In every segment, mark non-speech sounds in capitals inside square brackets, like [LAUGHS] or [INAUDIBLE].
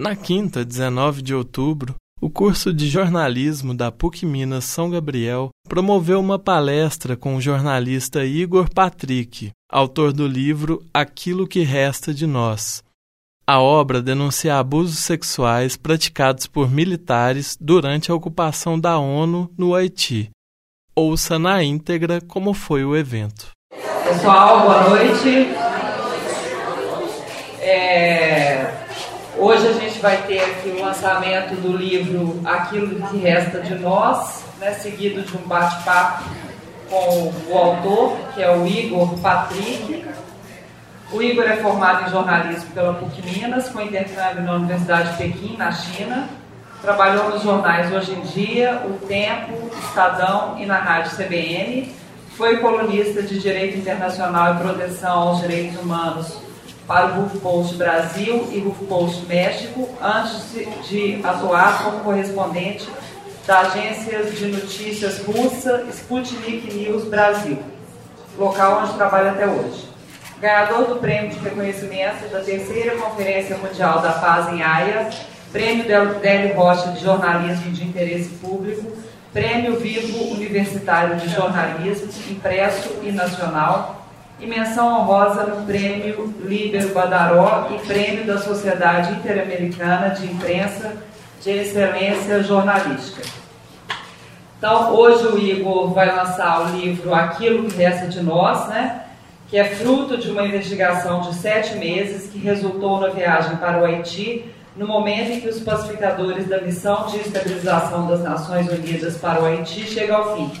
Na quinta, 19 de outubro, o curso de jornalismo da PUC Minas São Gabriel promoveu uma palestra com o jornalista Igor Patrick, autor do livro Aquilo que Resta de Nós. A obra denuncia abusos sexuais praticados por militares durante a ocupação da ONU no Haiti. Ouça na íntegra como foi o evento. Pessoal, boa noite. É... Hoje a gente vai ter aqui o lançamento do livro Aquilo que Resta de Nós, né, seguido de um bate-papo com o autor, que é o Igor Patrick. O Igor é formado em jornalismo pela PUC Minas, com intercâmbio na Universidade de Pequim, na China. Trabalhou nos jornais Hoje em Dia, O Tempo, Estadão e na Rádio CBN. Foi colunista de Direito Internacional e Proteção aos Direitos Humanos para o HuffPost Brasil e HuffPost México, antes de atuar como correspondente da agência de notícias russa Sputnik News Brasil, local onde trabalha até hoje. Ganhador do prêmio de reconhecimento da terceira Conferência Mundial da Paz em Haia, Prêmio Délio Rocha de Jornalismo de Interesse Público, Prêmio Vivo Universitário de Jornalismo, impresso e nacional, e menção honrosa no Prêmio Líbero Badaró e Prêmio da Sociedade Interamericana de Imprensa de Excelência Jornalística. Então, hoje o Igor vai lançar o livro Aquilo que Resta de Nós, né? que é fruto de uma investigação de sete meses que resultou na viagem para o Haiti, no momento em que os pacificadores da Missão de Estabilização das Nações Unidas para o Haiti chegam ao fim.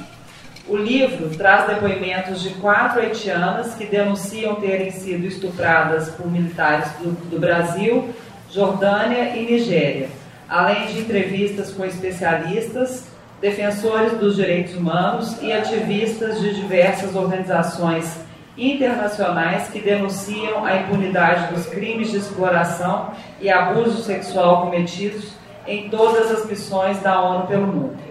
O livro traz depoimentos de quatro haitianas que denunciam terem sido estupradas por militares do, do Brasil, Jordânia e Nigéria, além de entrevistas com especialistas, defensores dos direitos humanos e ativistas de diversas organizações internacionais que denunciam a impunidade dos crimes de exploração e abuso sexual cometidos em todas as missões da ONU pelo mundo.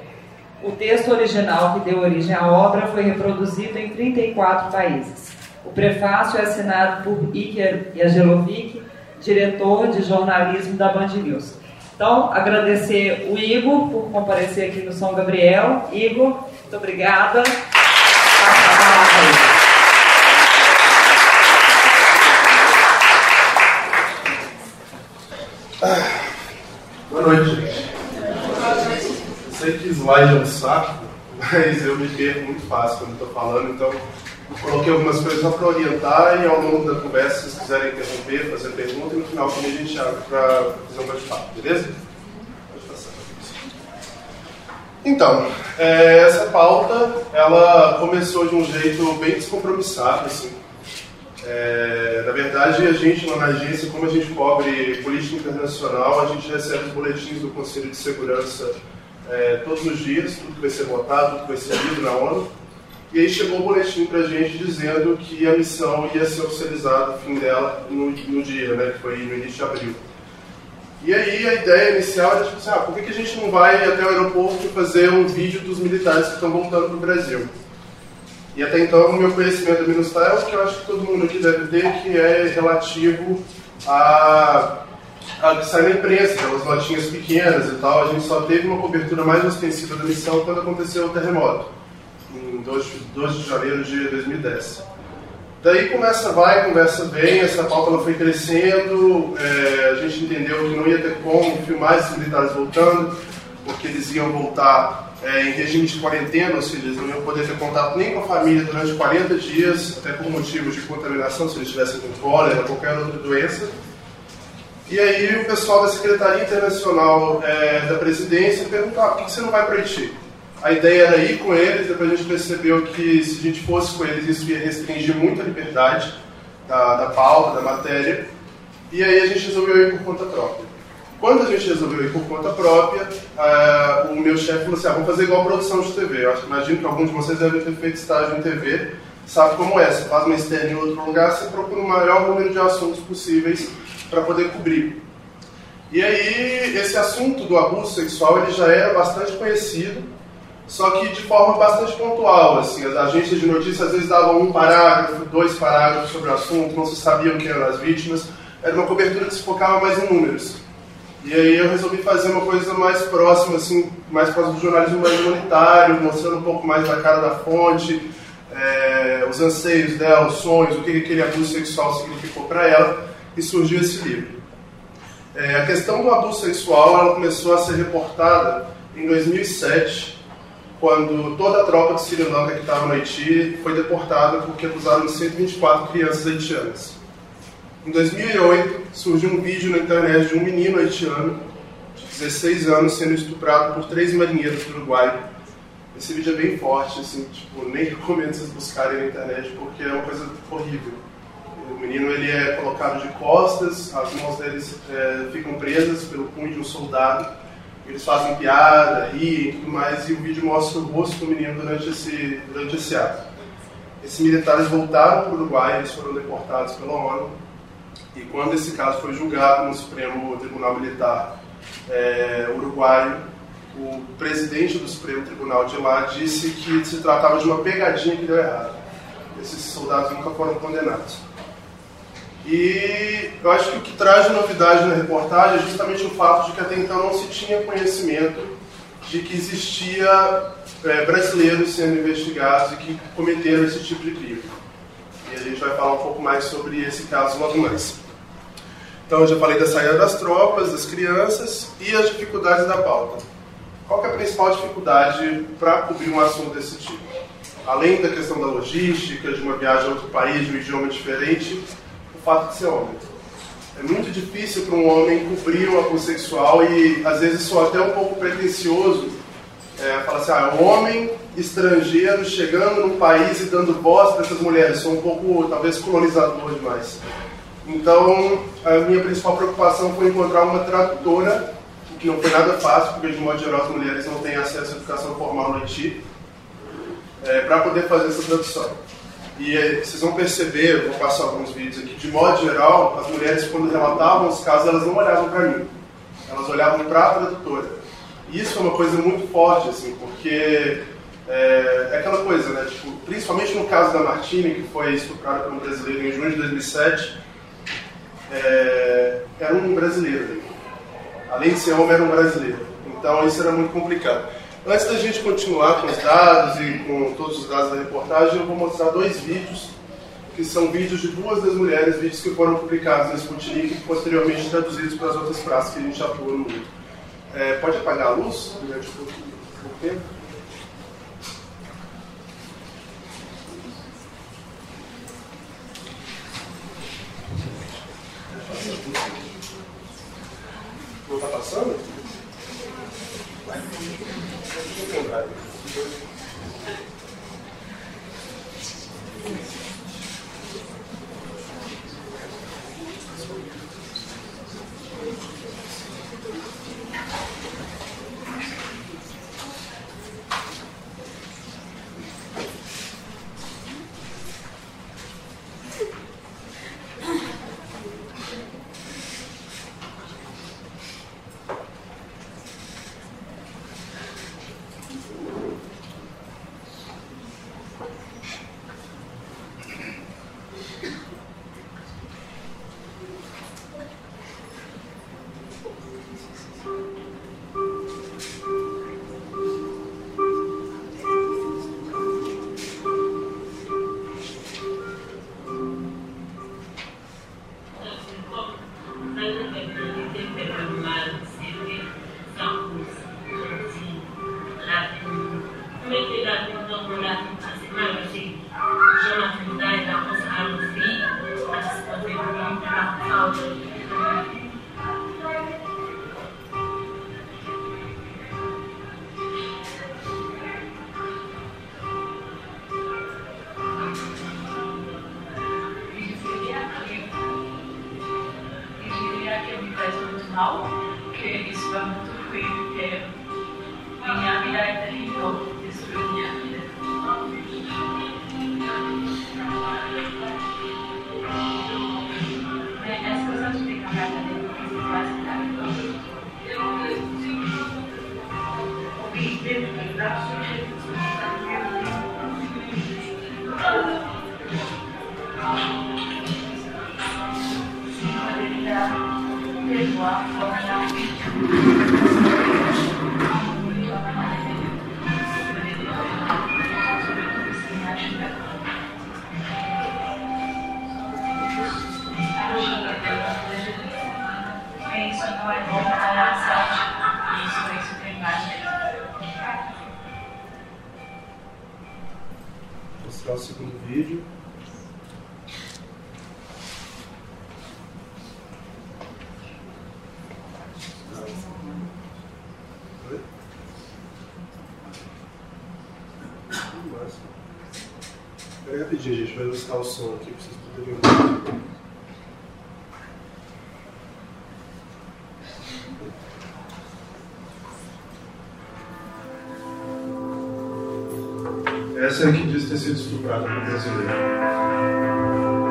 O texto original que deu origem à obra foi reproduzido em 34 países. O prefácio é assinado por Iker Jagelovic, diretor de jornalismo da Band News. Então, agradecer o Igor por comparecer aqui no São Gabriel. Igor, muito obrigada. Boa noite, sei que slide é um saco, mas eu me perco muito fácil quando estou falando, então coloquei algumas coisas só para orientar e ao longo da conversa, se vocês quiserem interromper, fazer pergunta, e no final também a gente abre para fazer um bate-papo, beleza? Então, é, essa pauta, ela começou de um jeito bem descompromissado, assim. É, na verdade, a gente lá na agência, como a gente cobre política internacional, a gente recebe os boletins do Conselho de Segurança é, todos os dias, tudo que vai ser votado, tudo que vai ser lido na ONU. E aí chegou um boletim para a gente dizendo que a missão ia ser oficializada, fim dela, no, no dia, né, que foi no início de abril. E aí a ideia inicial era tipo assim, ah, por que, que a gente não vai até o aeroporto fazer um vídeo dos militares que estão voltando para o Brasil? E até então o meu conhecimento do Minustar é o que eu acho que todo mundo aqui deve ter, que é relativo a a que sai na imprensa, aquelas notinhas pequenas e tal. A gente só teve uma cobertura mais ostensiva da missão quando aconteceu o terremoto, em 2, 2 de janeiro de 2010. Daí conversa vai, conversa vem, essa pauta ela foi crescendo, é, a gente entendeu que não ia ter como filmar esses militares voltando, porque eles iam voltar é, em regime de quarentena, ou seja, eles não iam poder ter contato nem com a família durante 40 dias, até por motivos de contaminação, se eles tivessem com cólera, qualquer outra doença. E aí o pessoal da Secretaria Internacional é, da Presidência perguntou, ah, por que você não vai para Haiti? A ideia era ir com eles, depois a gente percebeu que se a gente fosse com eles isso ia restringir muito a liberdade da, da pauta, da matéria, e aí a gente resolveu ir por conta própria. Quando a gente resolveu ir por conta própria, uh, o meu chefe falou assim, ah, vamos fazer igual produção de TV. Eu acho, imagino que alguns de vocês devem ter feito estágio em TV, sabe como é, você faz uma externa em outro lugar, você procura o maior número de assuntos possíveis para poder cobrir. E aí, esse assunto do abuso sexual ele já era bastante conhecido, só que de forma bastante pontual. Assim, as agências de notícias às vezes davam um parágrafo, dois parágrafos sobre o assunto, não se sabiam quem eram as vítimas. Era uma cobertura que se focava mais em números. E aí eu resolvi fazer uma coisa mais próxima, assim, mais próxima do jornalismo mais humanitário, mostrando um pouco mais da cara da fonte, é, os anseios dela, os sonhos, o que aquele abuso sexual significou para ela, e surgiu esse livro. É, a questão do abuso sexual ela começou a ser reportada em 2007, quando toda a tropa de Sri Lanka que estava no Haiti foi deportada porque acusaram de 124 crianças haitianas. Em 2008, surgiu um vídeo na internet de um menino haitiano de 16 anos sendo estuprado por três marinheiros do Uruguai. Esse vídeo é bem forte, assim, tipo, nem recomendo vocês buscarem na internet porque é uma coisa horrível. O menino ele é colocado de costas, as mãos dele é, ficam presas pelo punho de um soldado. Eles fazem piada, riem e tudo mais, e o vídeo mostra o rosto do menino durante esse, durante esse ato. Esses militares voltaram para o Uruguai, eles foram deportados pela ONU, e quando esse caso foi julgado no Supremo Tribunal Militar é, uruguaio, o presidente do Supremo Tribunal de lá disse que se tratava de uma pegadinha que deu errado. Esses soldados nunca foram condenados. E eu acho que o que traz de novidade na reportagem é justamente o fato de que até então não se tinha conhecimento de que existia é, brasileiros sendo investigados e que cometeram esse tipo de crime. E a gente vai falar um pouco mais sobre esse caso logo mais. Então, eu já falei da saída das tropas, das crianças e as dificuldades da pauta. Qual é a principal dificuldade para cobrir um assunto desse tipo? Além da questão da logística, de uma viagem a outro país, de um idioma diferente, fato de ser homem. É muito difícil para um homem cobrir um abuso sexual e às vezes sou até um pouco pretencioso é, falar assim, ah, é um homem estrangeiro chegando no país e dando voz para essas mulheres. Sou um pouco, talvez, colonizador demais. Então, a minha principal preocupação foi encontrar uma tradutora, o que não foi nada fácil, porque de modo geral as mulheres não têm acesso à educação formal no Haiti, é, para poder fazer essa tradução. E vocês vão perceber, vou passar alguns vídeos aqui, de modo geral, as mulheres quando relatavam os casos, elas não olhavam para mim, elas olhavam para a tradutora. E isso é uma coisa muito forte, assim, porque é, é, aquela coisa, né, tipo, principalmente no caso da Martini, que foi estuprada por um brasileiro em junho de 2007, é, era um brasileiro. Além de ser homem, era um brasileiro. Então isso era muito complicado. Antes da gente continuar com os dados e com todos os dados da reportagem, eu vou mostrar dois vídeos, que são vídeos de duas das mulheres, vídeos que foram publicados no Sputnik e posteriormente traduzidos para as outras praças que a gente atua no mundo. É, pode apagar a luz pouco tempo? Não é bom para a saúde. Isso, isso tem mais. Mostrar o segundo vídeo. Espera rapidinho, gente, vai ajustar o som aqui Essa é a que diz ter sido estuprada por brasileiro.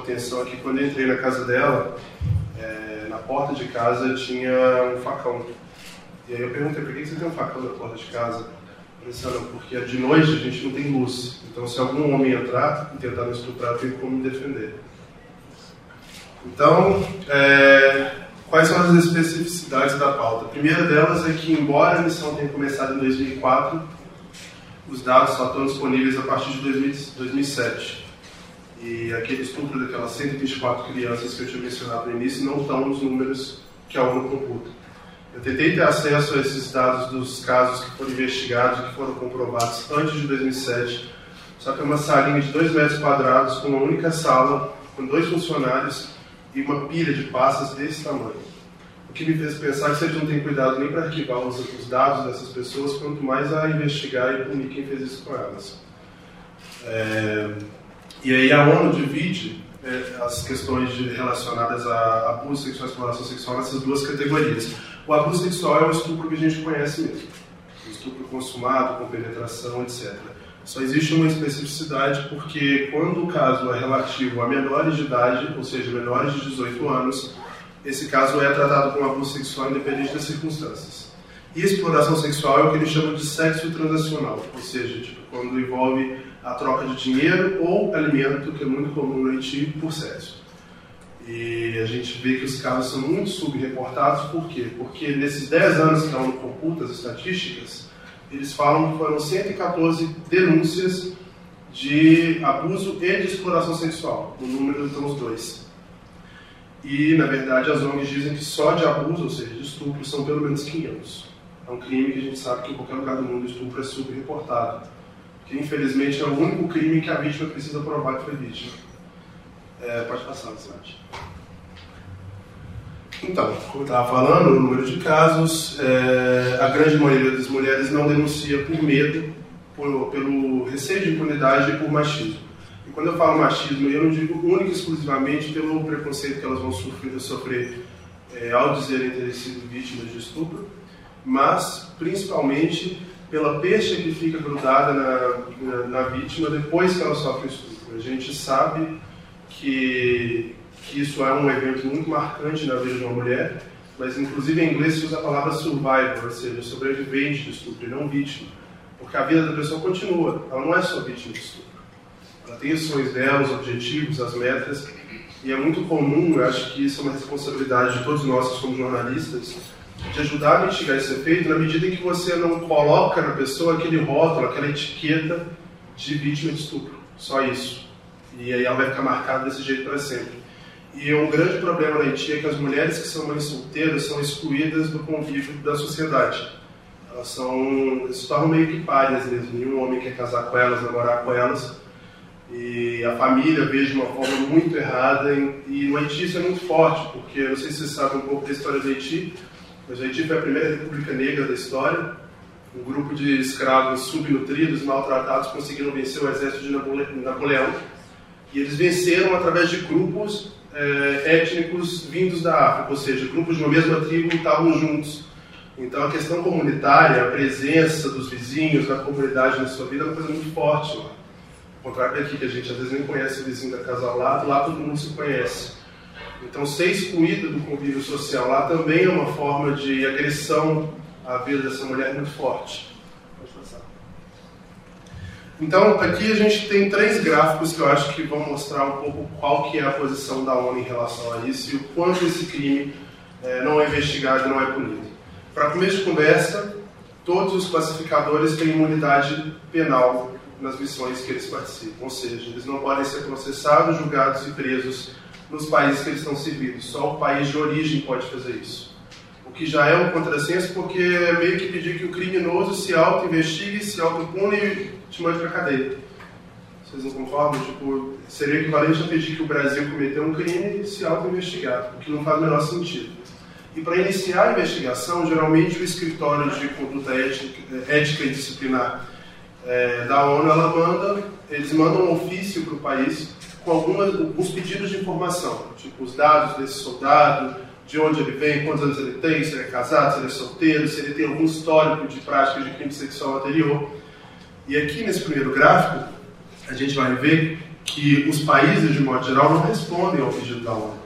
Atenção é que quando eu entrei na casa dela, eh, na porta de casa tinha um facão. E aí eu perguntei, por que você tem um facão na porta de casa? Ele disse, "Ah, porque de noite a gente não tem luz. Então se algum homem entrar e tentar me estuprar, eu tenho como me defender. Então, é, quais são as especificidades da pauta? A primeira delas é que, embora a missão tenha começado em 2004, os dados só estão disponíveis a partir de 2000 2007. E aquele estupro daquelas 124 crianças que eu tinha mencionado no início não estão nos números que a ONU computa. Eu tentei ter acesso a esses dados dos casos que foram investigados, que foram comprovados antes de 2007, só que é uma salinha de 2 metros quadrados, com uma única sala, com dois funcionários e uma pilha de pastas desse tamanho. O que me fez pensar que vocês não têm cuidado nem para arquivar os, os dados dessas pessoas, quanto mais a investigar e punir quem fez isso com elas. É, e aí a ONU divide é, as questões de- relacionadas a abuso sexual e exploração sexual nessas duas categorias. O abuso sexual é o estupro que a gente conhece mesmo. Estupro consumado, com penetração, etc. Só existe uma especificidade porque quando o caso é relativo a menores de idade, ou seja, menores de 18 anos, esse caso é tratado como abuso sexual independente das circunstâncias. E exploração sexual é o que eles chamam de sexo transacional, ou seja, tipo, quando envolve a troca de dinheiro ou alimento, que é muito comum no Haiti, por sexo. E a gente vê que os casos são muito subreportados, por quê? Porque nesses 10 anos que a ONU computa as estatísticas, eles falam que foram 114 denúncias de abuso e de exploração sexual. No número estão os dois. E, na verdade, as ONGs dizem que só de abuso, ou seja, de estupro, são pelo menos 500. É um crime que a gente sabe que em qualquer lugar do mundo o estupro é subreportado. Que, infelizmente, é o único crime que a vítima precisa provar que foi vítima. É, pode passar, slide. Então, como eu estava falando, o número de casos, é, a grande maioria das mulheres não denuncia por medo, por, pelo receio de impunidade e por machismo. E quando eu falo machismo, eu não digo única e exclusivamente pelo preconceito que elas vão sofrer, sofrer é, ao dizerem terem sido vítimas de estupro, mas principalmente pela peixe que fica grudada na, na, na vítima depois que ela sofre o estupro. A gente sabe que que isso é um evento muito marcante na vida de uma mulher, mas inclusive em inglês se usa a palavra survivor, ou seja, sobrevivente do estupro e não vítima, porque a vida da pessoa continua, ela não é só vítima de estupro. Ela tem os sonhos dela, os objetivos, as metas, e é muito comum, eu acho que isso é uma responsabilidade de todos nós que somos jornalistas, de ajudar a mitigar esse efeito na medida em que você não coloca na pessoa aquele rótulo, aquela etiqueta de vítima de estupro. Só isso. E aí ela vai ficar marcada desse jeito para sempre. E um grande problema na Haiti é que as mulheres que são mães solteiras são excluídas do convívio da sociedade. Elas são, se tornam meio que párias mesmo. Nenhum homem quer casar com elas, namorar com elas. E a família vê de uma forma muito errada. E no Haiti isso é muito forte, porque não sei se vocês sabem um pouco da história do Haiti, mas o Haiti foi a primeira república negra da história. Um grupo de escravos subnutridos, maltratados, conseguiram vencer o exército de Napoleão. E eles venceram através de grupos é, étnicos vindos da África, ou seja, grupos de uma mesma tribo estavam juntos. Então a questão comunitária, a presença dos vizinhos, da comunidade na sua vida é uma coisa muito forte lá. Ao contrário daqui, que a gente às vezes nem conhece o vizinho da casa ao lado, lá todo mundo se conhece. Então, ser excluído do convívio social lá também é uma forma de agressão à vida dessa mulher muito forte. Pode passar. Então, aqui a gente tem três gráficos que eu acho que vão mostrar um pouco qual que é a posição da ONU em relação a isso e o quanto esse crime é, não é investigado e não é punido. Para começo de conversa, todos os classificadores têm imunidade penal nas missões que eles participam, ou seja, eles não podem ser processados, julgados e presos nos países que eles estão servidos. Só o país de origem pode fazer isso. O que já é um contrassenso, porque é meio que pedir que o criminoso se auto-investigue, se auto-pune e te mande para cadeia. Vocês não concordam? Tipo, seria equivalente a pedir que o Brasil cometeu um crime e se auto-investigar, o que não faz o menor sentido. E para iniciar a investigação, geralmente o escritório de conduta ética e disciplinar é, da ONU, ela manda, eles mandam um ofício para o país com algumas, alguns pedidos de informação, tipo os dados desse soldado, de onde ele vem, quantos anos ele tem, se ele é casado, se ele é solteiro, se ele tem algum histórico de prática de crime sexual anterior. E aqui nesse primeiro gráfico, a gente vai ver que os países, de modo geral, não respondem ao pedido da ONU.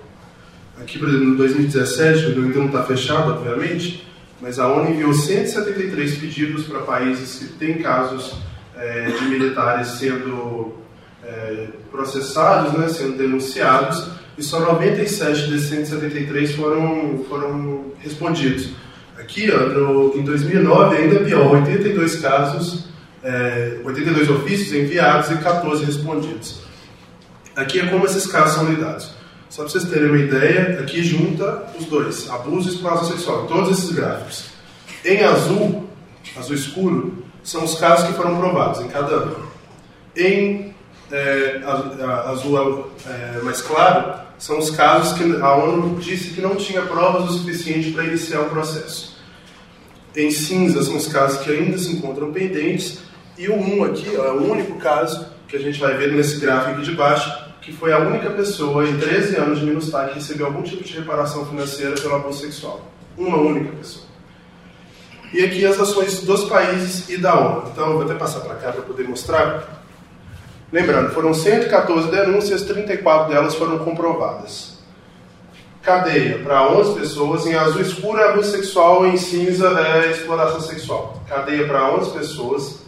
Aqui, por exemplo, em 2017, o ainda não está fechado, obviamente, mas a ONU enviou 173 pedidos para países que têm casos é, de militares sendo é, processados, né, sendo denunciados, e só 97 desses 173 foram, foram respondidos. Aqui, ó, no, em 2009, ainda pior, 82 casos, é, 82 ofícios enviados e 14 respondidos. Aqui é como esses casos são lidados. Só para vocês terem uma ideia, aqui junta os dois, abuso e exploração sexual, todos esses gráficos. Em azul, azul escuro, são os casos que foram provados em cada ano. Em é, azul é, mais claro, são os casos que a ONU disse que não tinha provas o suficiente para iniciar o processo. Em cinza são os casos que ainda se encontram pendentes, e o 1 aqui é o único caso que a gente vai ver nesse gráfico aqui de baixo, que foi a única pessoa em 13 anos de Minustah que recebeu algum tipo de reparação financeira pelo abuso sexual. Uma única pessoa. E aqui as ações dos países e da ONU. Então, eu vou até passar para cá para poder mostrar. Lembrando, foram 114 denúncias, 34 delas foram comprovadas. Cadeia para 11 pessoas, em azul escuro é abuso sexual, em cinza é exploração sexual. Cadeia para 11 pessoas.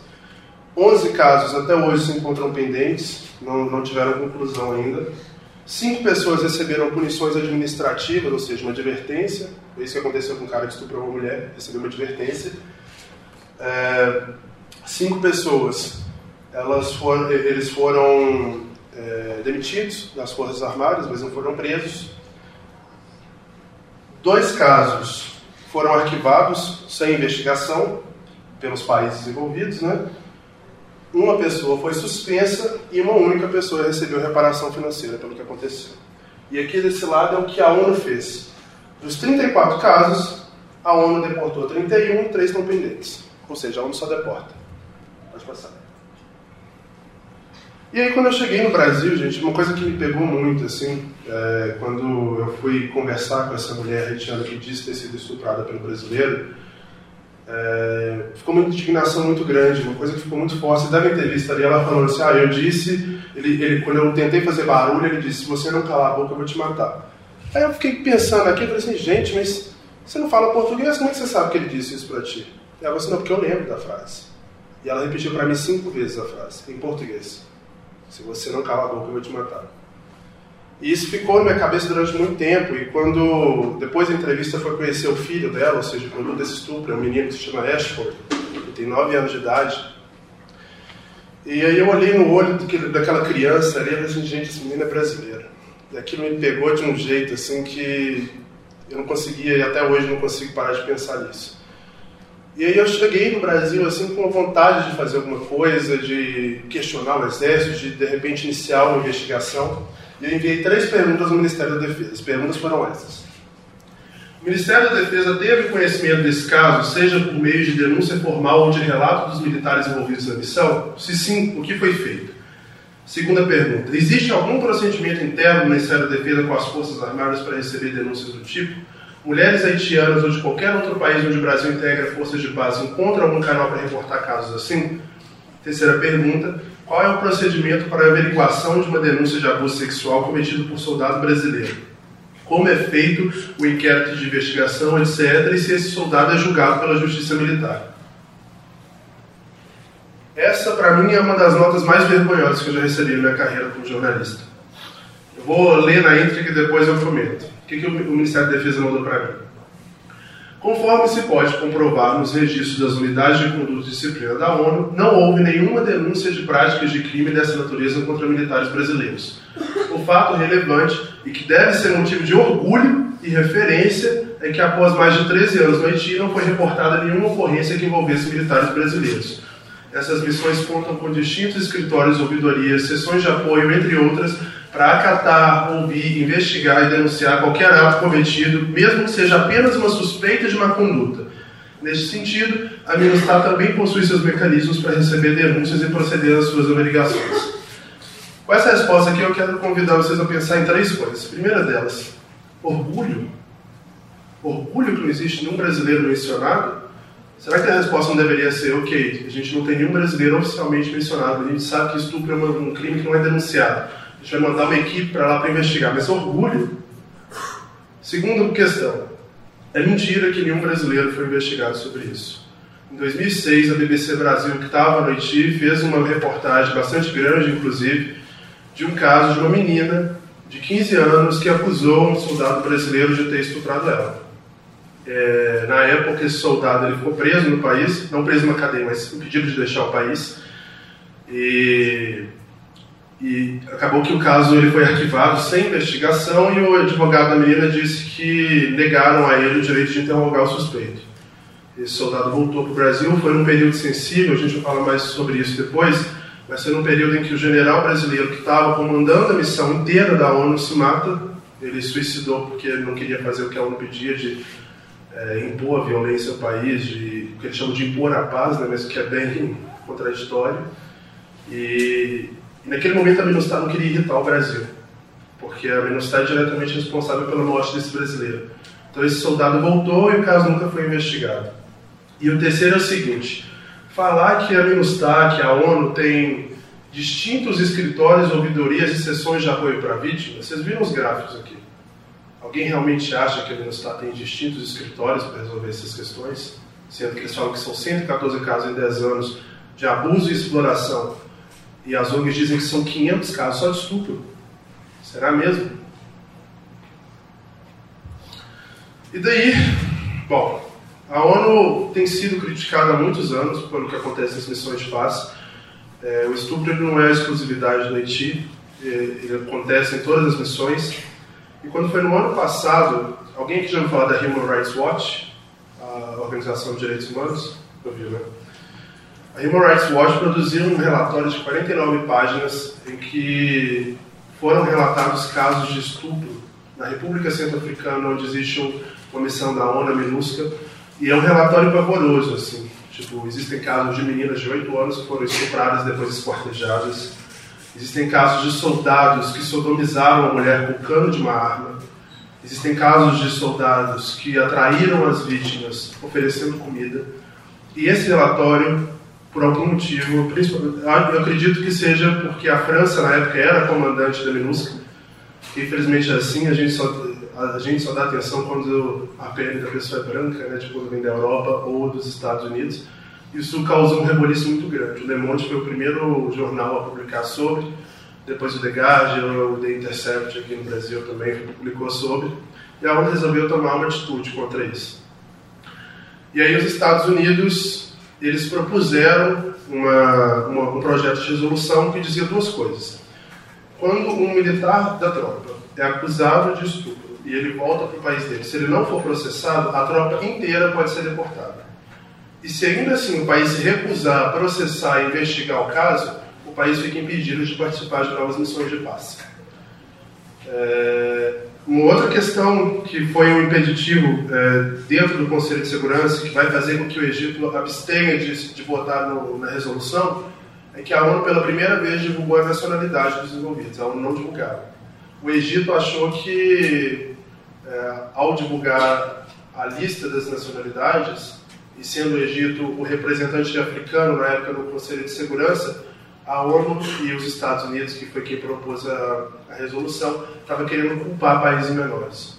11 casos até hoje se encontram pendentes, não, não tiveram conclusão ainda. Cinco pessoas receberam punições administrativas, ou seja, uma advertência. Isso que aconteceu com um cara que estuprou uma mulher, recebeu uma advertência. É, cinco pessoas, elas foram, eles foram é, demitidos das Forças Armadas, mas não foram presos. Dois casos foram arquivados sem investigação pelos países envolvidos, né? uma pessoa foi suspensa e uma única pessoa recebeu reparação financeira pelo que aconteceu. E aqui desse lado é o que a ONU fez. Dos 34 casos, a ONU deportou 31 e 3 estão pendentes. Ou seja, a ONU só deporta. Pode passar. E aí quando eu cheguei no Brasil, gente, uma coisa que me pegou muito, assim, é, quando eu fui conversar com essa mulher haitiana que disse ter sido estuprada pelo brasileiro, é, ficou uma indignação muito grande, uma coisa que ficou muito forte. Você deve ter visto ali ela falando assim: ah, eu disse, ele, ele, quando eu tentei fazer barulho, ele disse: se você não calar a boca, eu vou te matar. Aí eu fiquei pensando aqui, eu falei assim: gente, mas você não fala português, como é que você sabe que ele disse isso para ti? E ela falou assim: não, porque eu lembro da frase. E ela repetiu para mim cinco vezes a frase, em português: se você não calar a boca, eu vou te matar. E isso ficou na minha cabeça durante muito tempo. E quando, depois da entrevista, foi conhecer o filho dela, ou seja, o produto desse estupro, é um menino que se chama Ashford, que tem 9 anos de idade. E aí eu olhei no olho daquela criança ali e falei assim, gente, esse menino é brasileiro. E aquilo me pegou de um jeito assim que eu não conseguia, e até hoje não consigo parar de pensar nisso. E aí eu cheguei no Brasil assim com vontade de fazer alguma coisa, de questionar o exército, de de repente iniciar uma investigação. E eu enviei três perguntas ao Ministério da Defesa. As perguntas foram essas. O Ministério da Defesa teve conhecimento desse caso, seja por meio de denúncia formal ou de relato dos militares envolvidos na missão? Se sim, o que foi feito? Segunda pergunta: existe algum procedimento interno do Ministério da Defesa com as Forças Armadas para receber denúncias do tipo? Mulheres haitianas ou de qualquer outro país onde o Brasil integra forças de paz encontram algum canal para reportar casos assim? Terceira pergunta: qual é o procedimento para a averiguação de uma denúncia de abuso sexual cometido por soldado brasileiro? Como é feito o inquérito de investigação, etc., e se esse soldado é julgado pela Justiça Militar? Essa, para mim, é uma das notas mais vergonhosas que eu já recebi na minha carreira como jornalista. Eu vou ler na íntegra e depois eu comento. O que, que o Ministério da Defesa mandou para mim? Conforme se pode comprovar nos registros das unidades de conduta e disciplina da ONU, não houve nenhuma denúncia de práticas de crime dessa natureza contra militares brasileiros. O fato relevante e que deve ser motivo de orgulho e referência é que após mais de 13 anos no Haiti não foi reportada nenhuma ocorrência que envolvesse militares brasileiros. Essas missões contam com distintos escritórios, ouvidorias, sessões de apoio, entre outras, para acatar, ouvir, investigar e denunciar qualquer ato cometido, mesmo que seja apenas uma suspeita de má conduta. Neste sentido, a Minustar também possui seus mecanismos para receber denúncias e proceder às suas averiguações. Com essa resposta aqui, eu quero convidar vocês a pensar em três coisas. A primeira delas, orgulho. Orgulho que não existe nenhum brasileiro mencionado? Será que a resposta não deveria ser, ok, a gente não tem nenhum brasileiro oficialmente mencionado, a gente sabe que estupro é um crime que não é denunciado gente vai mandar uma equipe para lá para investigar. Mas orgulho. Segunda questão. É mentira que nenhum brasileiro foi investigado sobre isso. Em 2006, a BBC Brasil, que estava no Haiti, fez uma reportagem bastante grande, inclusive, de um caso de uma menina de 15 anos que acusou um soldado brasileiro de ter estuprado ela. É, na época, esse soldado ele ficou preso no país, não preso numa cadeia, mas impedido de deixar o país. E e acabou que o caso ele foi arquivado sem investigação e o advogado da menina disse que negaram a ele o direito de interrogar o suspeito. Esse soldado voltou para o Brasil, foi num período sensível, a gente vai falar mais sobre isso depois, mas foi num período em que o general brasileiro que estava comandando a missão inteira da ONU se mata, ele suicidou porque não queria fazer o que a ONU pedia de é, impor a violência ao país, de, o que eles chamam de impor a paz, né, mas que é bem contraditório. E naquele momento a Minustah não queria irritar o Brasil, porque a Minustah é diretamente responsável pela morte desse brasileiro. Então esse soldado voltou e o caso nunca foi investigado. E o terceiro é o seguinte: falar que a Minustah, que a ONU tem distintos escritórios, ouvidorias e sessões de apoio para vítimas, vocês viram os gráficos aqui? Alguém realmente acha que a Minustah tem distintos escritórios para resolver essas questões? Sendo que eles falam que são 114 casos em 10 anos de abuso e exploração e as ONGs dizem que são 500 casos só de estupro. Será mesmo? E daí, bom, a ONU tem sido criticada há muitos anos pelo que acontece nas missões de paz. É, o estupro não é exclusividade do Haiti, é, ele acontece em todas as missões. E quando foi no ano passado, alguém que já ouviu falar da Human Rights Watch, a Organização de Direitos Humanos? Ouviu, né? A Human Rights Watch produziu um relatório de 49 páginas em que foram relatados casos de estupro na República Centro-Africana, onde existe uma missão da ONU, a MINUSCA, e é um relatório pavoroso, assim. Tipo, existem casos de meninas de 8 anos que foram estupradas depois esquartejadas. Existem casos de soldados que sodomizaram a mulher com cano de uma arma. Existem casos de soldados que atraíram as vítimas oferecendo comida. E esse relatório, por algum motivo, eu acredito que seja porque a França na época era comandante da MINUSCA, infelizmente é assim, a gente só a gente só dá atenção quando a pele da pessoa é branca, né, tipo vem da Europa ou dos Estados Unidos. Isso causou um reboliço muito grande. O Le Monde foi o primeiro jornal a publicar sobre, depois o The Guardian, o The Intercept aqui no Brasil também publicou sobre, e a ONU resolveu tomar uma atitude contra isso. E aí os Estados Unidos, eles propuseram uma, uma, um projeto de resolução que dizia duas coisas. Quando um militar da tropa é acusado de estupro e ele volta para o país dele, se ele não for processado, a tropa inteira pode ser deportada. E se ainda assim o país recusar processar e investigar o caso, o país fica impedido de participar de novas missões de paz. É... Uma outra questão que foi um impeditivo é, dentro do Conselho de Segurança, que vai fazer com que o Egito abstenha de, de votar no, na resolução, é que a ONU pela primeira vez divulgou a nacionalidade dos envolvidos. A ONU não divulgava. O Egito achou que é, ao divulgar a lista das nacionalidades, e sendo o Egito o representante africano na época no Conselho de Segurança, a ONU e os Estados Unidos, que foi quem propôs a, a resolução, estava querendo culpar países menores.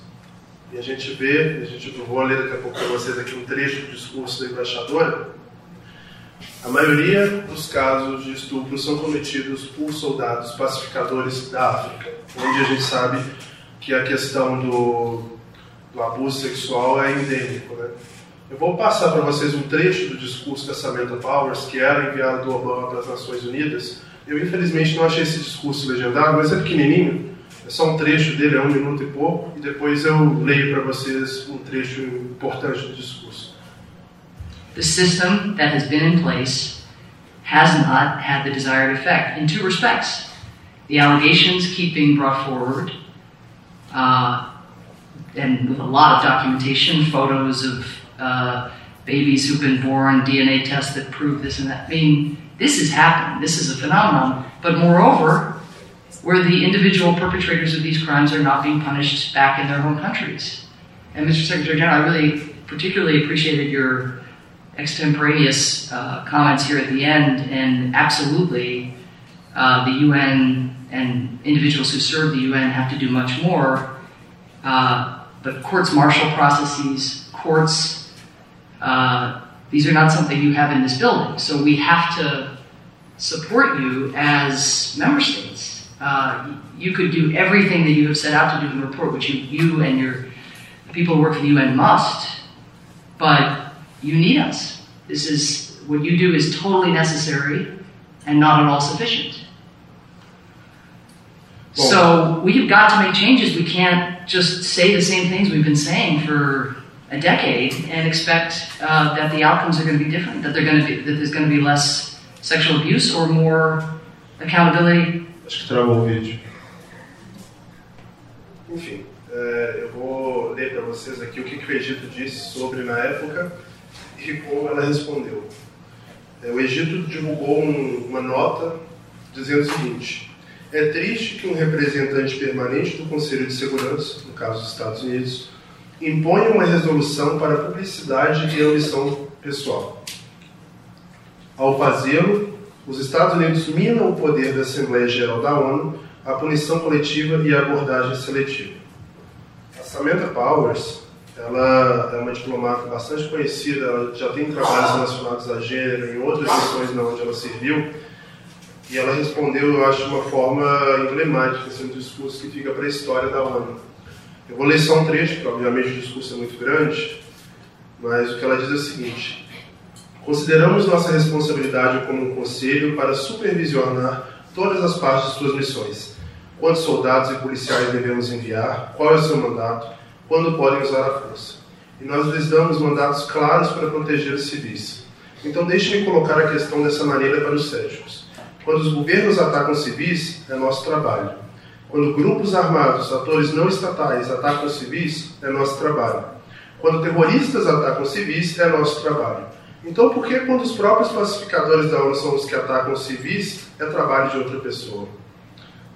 E a gente vê, a gente vou ler daqui a pouco para vocês aqui um trecho do discurso da embaixadora. A maioria dos casos de estupro são cometidos por soldados pacificadores da África, onde a gente sabe que a questão do, do abuso sexual é endêmico. Né? Eu vou passar para vocês um trecho do discurso da Samantha Powers, que era enviado do Obama para as Nações Unidas. Eu, infelizmente, não achei esse discurso legendado, mas é pequenininho. É só um trecho dele, é um minuto e pouco, e depois eu leio para vocês um trecho importante do discurso. The system that has been in place has not had the desired effect in two respects. The allegations keep being brought forward uh, and with a lot of documentation, photos of uh, babies who've been born, DNA tests that prove this and that. I mean, this is happening. This is a phenomenon. But moreover, where the individual perpetrators of these crimes are not being punished back in their home countries. And Mr. Secretary General, I really particularly appreciated your extemporaneous uh, comments here at the end, and absolutely, uh, the UN and individuals who serve the UN have to do much more. Uh, but courts martial processes, courts, uh, these are not something you have in this building. So we have to support you as member states. Uh, you could do everything that you have set out to do in the report, which you, you and your people who work for the UN must, but you need us. This is what you do is totally necessary and not at all sufficient. So we've got to make changes. We can't just say the same things we've been saying for a decade and expect uh, that the outcomes are going to be different. That they're going to be that there's going to be less sexual abuse or more accountability. Acho que travou o vídeo. Enfim, é, eu vou ler para vocês aqui o que, que o Egito disse sobre na época e como ela respondeu. É, o Egito divulgou um, uma nota dizendo o seguinte: é triste que um representante permanente do Conselho de Segurança, no caso dos Estados Unidos, imponha uma resolução para publicidade e ambição pessoal. Ao fazê-lo, os Estados Unidos minam o poder da Assembleia Geral da ONU, a punição coletiva e a abordagem seletiva. A Samantha Powers, ela é uma diplomata bastante conhecida, ela já tem trabalhos relacionados a gênero em outras missões onde ela serviu, e ela respondeu, eu acho, de uma forma emblemática, assim, um discurso que fica para a história da ONU. Eu vou ler só um trecho, porque obviamente o discurso é muito grande, mas o que ela diz é o seguinte: Consideramos nossa responsabilidade como um conselho para supervisionar todas as partes de suas missões. Quantos soldados e policiais devemos enviar? Qual é o seu mandato? Quando podem usar a força? E nós lhes damos mandatos claros para proteger os civis. Então, deixe-me colocar a questão dessa maneira para os céticos. Quando os governos atacam civis, é nosso trabalho. Quando grupos armados, atores não estatais, atacam civis, é nosso trabalho. Quando terroristas atacam civis, é nosso trabalho. Então, por que quando os próprios pacificadores da ONU são os que atacam civis, é trabalho de outra pessoa?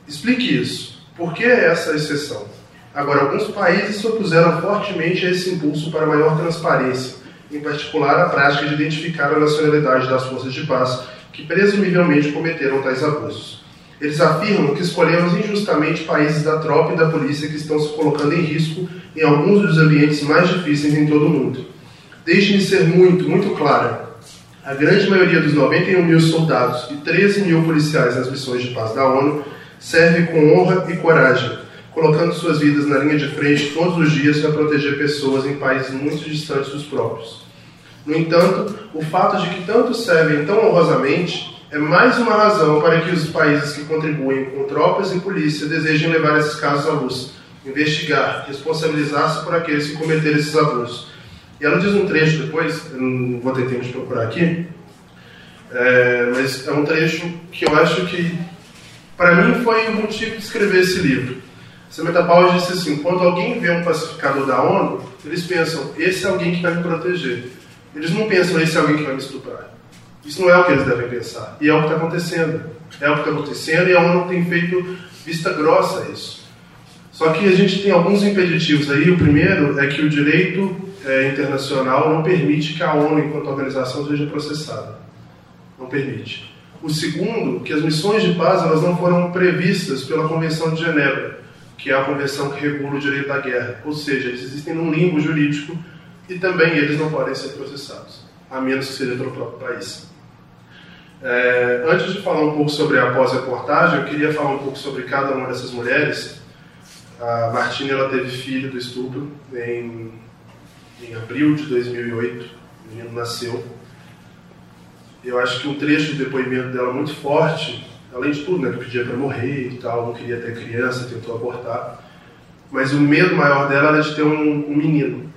Explique isso. Por que é essa exceção? Agora, alguns países se opuseram fortemente a esse impulso para maior transparência, em particular a prática de identificar a nacionalidade das forças de paz que presumivelmente cometeram tais abusos. Eles afirmam que escolhemos injustamente países da tropa e da polícia que estão se colocando em risco em alguns dos ambientes mais difíceis em todo o mundo. Deixe-me ser muito, muito clara. A grande maioria dos 91 mil soldados e 13 mil policiais nas missões de paz da ONU serve com honra e coragem, colocando suas vidas na linha de frente todos os dias para proteger pessoas em países muito distantes dos próprios. No entanto, o fato de que tantos servem tão honrosamente é mais uma razão para que os países que contribuem com tropas e polícia desejem levar esses casos à luz, investigar, responsabilizar-se por aqueles que cometeram esses abusos. E ela diz um trecho depois, eu não vou ter tempo de procurar aqui, é, mas é um trecho que eu acho que, para mim, foi o motivo de escrever esse livro. Samantha Power disse assim: quando alguém vê um pacificador da ONU, eles pensam, esse é alguém que vai me proteger. Eles não pensam, esse é alguém que vai me estuprar. Isso não é o que eles devem pensar. E é o que está acontecendo. É o que está acontecendo e a ONU tem feito vista grossa a isso. Só que a gente tem alguns impeditivos aí. O primeiro é que o direito é, internacional não permite que a ONU, enquanto organização, seja processada. Não permite. O segundo, que as missões de paz elas não foram previstas pela Convenção de Genebra, que é a convenção que regula o direito da guerra. Ou seja, eles existem num limbo jurídico e também eles não podem ser processados, a menos que seja pelo próprio país. É, antes de falar um pouco sobre a pós-reportagem, eu queria falar um pouco sobre cada uma dessas mulheres. A Martina ela teve filho do estupro em, em abril de 2008, o menino nasceu. Eu acho que um trecho do depoimento dela muito forte, além de tudo, né, que pedia para morrer e tal, não queria ter criança, tentou abortar. Mas o medo maior dela era de ter um, um menino.